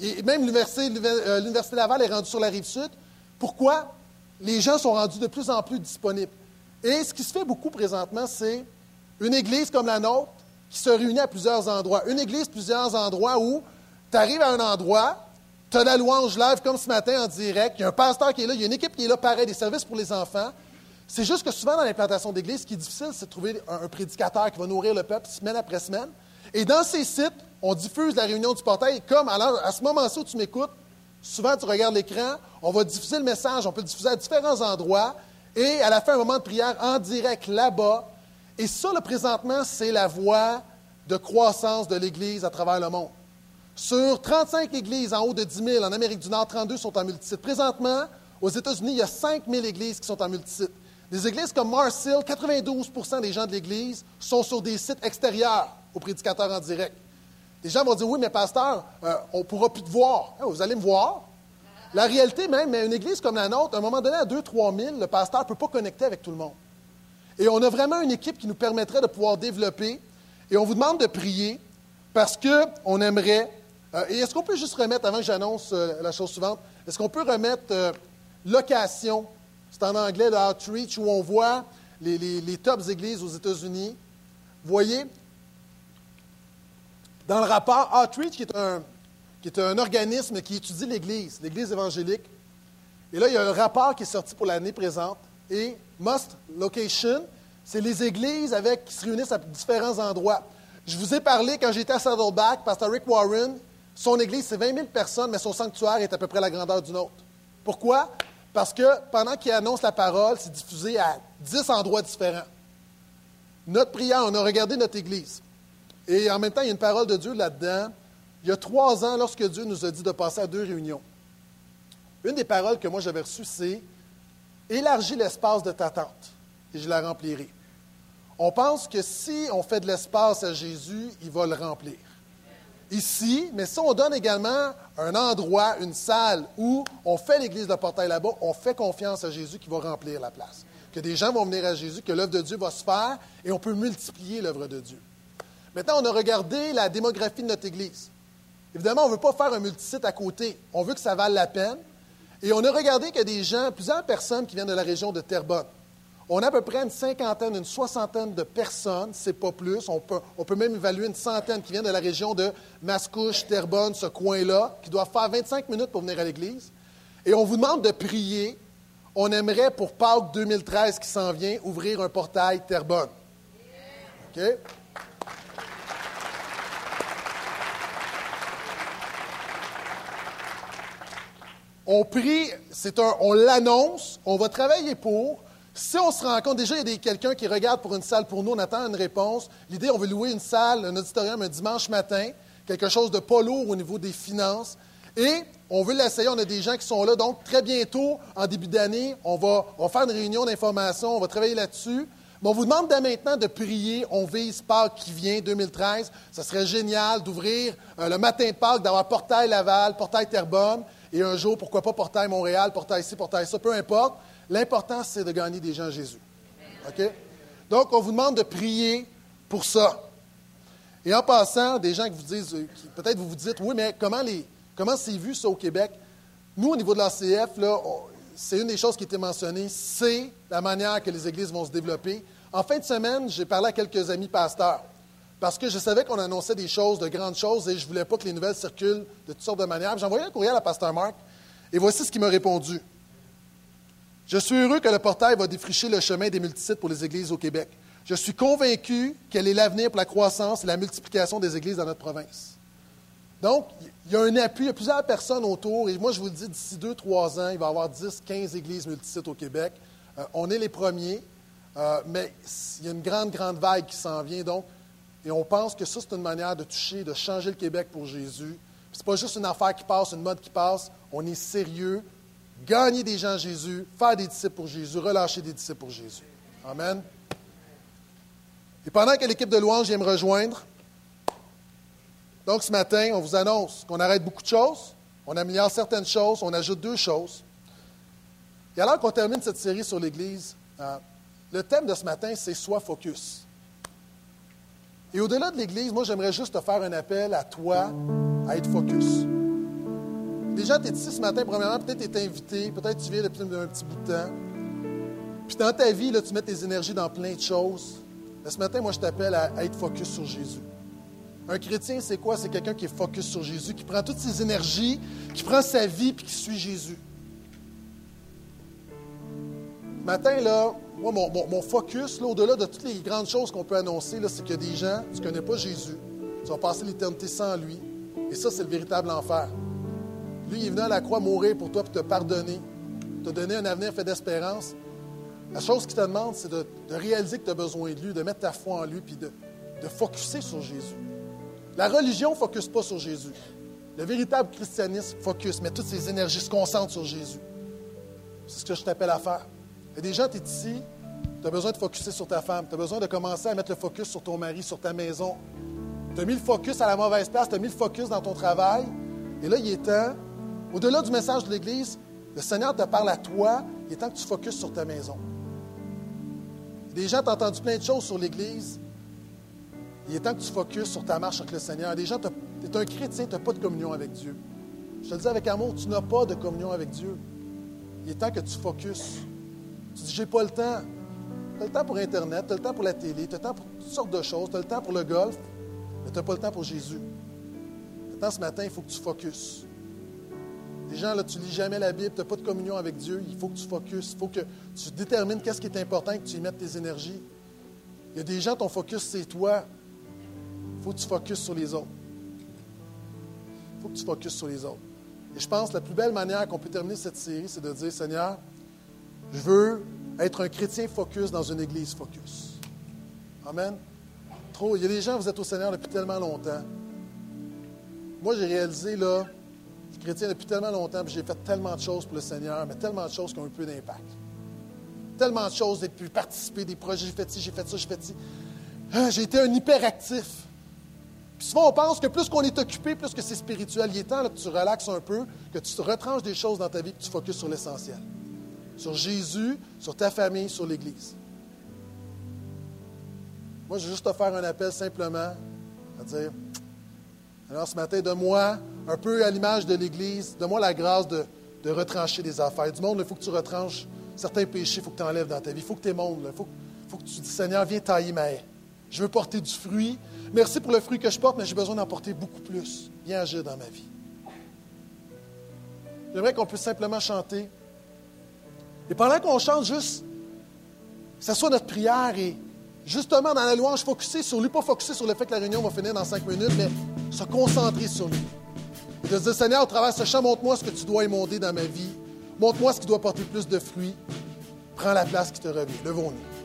et même l'Université, euh, l'Université Laval est rendue sur la rive sud. Pourquoi? Les gens sont rendus de plus en plus disponibles. Et ce qui se fait beaucoup présentement, c'est une église comme la nôtre qui se réunit à plusieurs endroits. Une église, plusieurs endroits où tu arrives à un endroit, tu as la louange live comme ce matin en direct, il y a un pasteur qui est là, il y a une équipe qui est là, pareil, des services pour les enfants. C'est juste que souvent dans l'implantation d'église, ce qui est difficile, c'est de trouver un, prédicateur qui va nourrir le peuple semaine après semaine. Et dans ces sites, on diffuse la réunion du portail. Comme alors, à ce moment-ci où tu m'écoutes, souvent tu regardes l'écran, on va diffuser le message, on peut diffuser à différents endroits. Et à la fin, un moment de prière en direct là-bas, et ça, là, présentement, c'est la voie de croissance de l'Église à travers le monde. Sur 35 églises en haut de 10 000, en Amérique du Nord, 32 sont en multisite. Présentement, aux États-Unis, il y a 5 000 églises qui sont en multisite. Des églises comme Mars Hill, 92% des gens de l'Église sont sur des sites extérieurs aux prédicateurs en direct. Les gens vont dire Oui, mais pasteur, euh, on ne pourra plus te voir. Ah, vous allez me voir? La réalité même, mais une église comme la nôtre, à un moment donné, à 2-3 000, le pasteur ne peut pas connecter avec tout le monde. Et on a vraiment une équipe qui nous permettrait de pouvoir développer. Et on vous demande de prier parce qu'on aimerait. Euh, et est-ce qu'on peut juste remettre, avant que j'annonce euh, la chose suivante, est-ce qu'on peut remettre euh, location, c'est en anglais, le outreach, où on voit les, les, les tops églises aux États-Unis. Voyez, dans le rapport Outreach, qui est un, qui est un organisme qui étudie l'Église, l'Église évangélique. Et là, il y a un rapport qui est sorti pour l'année présente. Et Must Location, c'est les églises avec, qui se réunissent à différents endroits. Je vous ai parlé quand j'étais à Saddleback, Pasteur Rick Warren, son église, c'est 20 000 personnes, mais son sanctuaire est à peu près la grandeur d'une autre. Pourquoi? Parce que pendant qu'il annonce la parole, c'est diffusé à 10 endroits différents. Notre prière, on a regardé notre église. Et en même temps, il y a une parole de Dieu là-dedans il y a trois ans, lorsque Dieu nous a dit de passer à deux réunions, une des paroles que moi j'avais reçues, c'est Élargis l'espace de ta tente et je la remplirai. On pense que si on fait de l'espace à Jésus, il va le remplir. Ici, mais si on donne également un endroit, une salle où on fait l'église de portail là-bas, on fait confiance à Jésus qui va remplir la place. Que des gens vont venir à Jésus, que l'œuvre de Dieu va se faire et on peut multiplier l'œuvre de Dieu. Maintenant, on a regardé la démographie de notre Église. Évidemment, on ne veut pas faire un multisite à côté. On veut que ça vale la peine. Et on a regardé qu'il y a des gens, plusieurs personnes qui viennent de la région de Terrebonne. On a à peu près une cinquantaine, une soixantaine de personnes, c'est pas plus. On peut, on peut, même évaluer une centaine qui viennent de la région de Mascouche, Terrebonne, ce coin-là, qui doivent faire 25 minutes pour venir à l'Église. Et on vous demande de prier. On aimerait, pour Pâques 2013 qui s'en vient, ouvrir un portail Terrebonne. OK? On prie, c'est un, on l'annonce, on va travailler pour. Si on se rend compte, déjà, il y a quelqu'un qui regarde pour une salle pour nous, on attend une réponse. L'idée, on veut louer une salle, un auditorium un dimanche matin, quelque chose de pas lourd au niveau des finances. Et on veut l'essayer, on a des gens qui sont là. Donc, très bientôt, en début d'année, on va, faire une réunion d'information, on va travailler là-dessus. Mais on vous demande dès maintenant de prier. On vise Pâques qui vient, 2013. Ça serait génial d'ouvrir euh, le matin de Pâques, d'avoir Portail Laval, Portail Terrebonne. Et un jour, pourquoi pas Portail Montréal, Portail ici, Portail ça, peu importe. L'important, c'est de gagner des gens à Jésus. OK? Donc, on vous demande de prier pour ça. Et en passant, des gens qui vous disent, euh, peut-être vous vous dites, oui, mais comment, comment c'est vu ça au Québec? Nous, au niveau de l'ACF, là, c'est une des choses qui était mentionnée, c'est la manière que les églises vont se développer. En fin de semaine, j'ai parlé à quelques amis pasteurs parce que je savais qu'on annonçait des choses, de grandes choses, et je ne voulais pas que les nouvelles circulent de toutes sortes de manières. J'ai envoyé un courriel à Pasteur Marc, et voici ce qu'il m'a répondu. Je suis heureux que le portail va défricher le chemin des multisites pour les églises au Québec. Je suis convaincu qu'elle est l'avenir pour la croissance et la multiplication des églises dans notre province. Donc, il y a un appui, il y a plusieurs personnes autour, et moi, je vous le dis, d'ici deux, trois ans, il va y avoir 10, 15 églises multisites au Québec. Euh, on est les premiers, euh, mais il y a une grande, grande vague qui s'en vient. Donc, et on pense que ça, c'est une manière de toucher, de changer le Québec pour Jésus. Ce n'est pas juste une affaire qui passe, une mode qui passe. On est sérieux. Gagner des gens Jésus, faire des disciples pour Jésus, relâcher des disciples pour Jésus. Amen. Et pendant que l'équipe de louange vient me rejoindre, donc ce matin, on vous annonce qu'on arrête beaucoup de choses, on améliore certaines choses, on ajoute deux choses. Et alors qu'on termine cette série sur l'Église, euh, le thème de ce matin, c'est Sois focus. Et au-delà de l'Église, moi, j'aimerais juste te faire un appel à toi à être focus. Déjà, tu es ici ce matin, premièrement, peut-être tu es invité, peut-être tu viens depuis un petit bout de temps. Puis dans ta vie, là, tu mets tes énergies dans plein de choses. Mais ce matin, moi, je t'appelle à, être focus sur Jésus. Un chrétien, c'est quoi? C'est quelqu'un qui est focus sur Jésus, qui prend toutes ses énergies, qui prend sa vie, puis qui suit Jésus. Matin, là, moi, mon, focus, au-delà de toutes les grandes choses qu'on peut annoncer, c'est qu'il y a des gens, tu ne connais pas Jésus, tu vas passer l'éternité sans lui. Et ça, c'est le véritable enfer. Lui, il est venu à la croix mourir pour toi, pour te pardonner, te donner un avenir fait d'espérance. La chose qu'il te demande, c'est de, réaliser que tu as besoin de lui, de mettre ta foi en lui, puis de, de focuser sur Jésus. La religion ne focus pas sur Jésus. Le véritable christianisme focus, met toutes ses énergies, se concentre sur Jésus. C'est ce que je t'appelle à faire. Y des gens, tu es ici, tu as besoin de focuser sur ta femme, tu as besoin de commencer à mettre le focus sur ton mari, sur ta maison. Tu as mis le focus à la mauvaise place, tu as mis le focus dans ton travail. Et là, il est temps Au-delà du message de l'Église, le Seigneur te parle à toi, il est temps que tu focuses sur ta maison. Des gens t'ont entendu plein de choses sur l'Église. Il est temps que tu focuses sur ta marche avec le Seigneur. Des gens, tu es un chrétien, tu n'as pas de communion avec Dieu. Je te le dis avec amour, tu n'as pas de communion avec Dieu. Il est temps que tu focuses. Tu dis, j'ai pas le temps. Tu as le temps pour Internet, tu as le temps pour la télé, tu as le temps pour toutes sortes de choses, tu as le temps pour le golf, mais tu n'as pas le temps pour Jésus. Maintenant, ce matin, il faut que tu focuses. Des gens, là, tu lis jamais la Bible, tu n'as pas de communion avec Dieu, il faut que tu focuses. Il faut que tu détermines qu'est-ce qui est important et que tu y mettes tes énergies. Il y a des gens, ton focus, c'est toi. Il faut que tu focuses sur les autres. Il faut que tu focuses sur les autres. Et je pense que la plus belle manière qu'on peut terminer cette série, c'est de dire, Seigneur, je veux être un chrétien focus dans une église focus. Amen. Trop, il y a des gens, vous êtes au Seigneur depuis tellement longtemps. Moi, j'ai réalisé, là, je suis chrétien depuis tellement longtemps, puis j'ai fait tellement de choses pour le Seigneur, mais tellement de choses qui ont eu peu d'impact. Tellement de choses, j'ai pu participer des projets, j'ai fait ci, j'ai fait ça, j'ai fait ci. Ah, j'ai été un hyperactif. Puis souvent, on pense que plus qu'on est occupé, plus que c'est spirituel. Il est temps que tu relaxes un peu, que tu te retranches des choses dans ta vie, que tu focuses sur l'essentiel. Sur Jésus, sur ta famille, sur l'Église. Moi, je vais juste te faire un appel simplement à dire, alors ce matin, donne-moi, un peu à l'image de l'Église, donne-moi la grâce de, retrancher des affaires. Du monde, il faut que tu retranches certains péchés, il faut que tu enlèves dans ta vie. Il faut que tu émondes. Il faut, faut, que tu dis, Seigneur, viens tailler ma haie. Je veux porter du fruit. Merci pour le fruit que je porte, mais j'ai besoin d'en porter beaucoup plus. Viens agir dans ma vie. J'aimerais qu'on puisse simplement chanter. Et pendant qu'on chante, juste, que ce soit notre prière et justement dans la louange, focuser sur lui, pas focuser sur le fait que la réunion va finir dans cinq minutes, mais se concentrer sur lui. Et de se dire, Seigneur, au travers de ce chant, montre-moi ce que tu dois émonder dans ma vie. Montre-moi ce qui doit porter plus de fruits. Prends la place qui te revient. Levons-nous.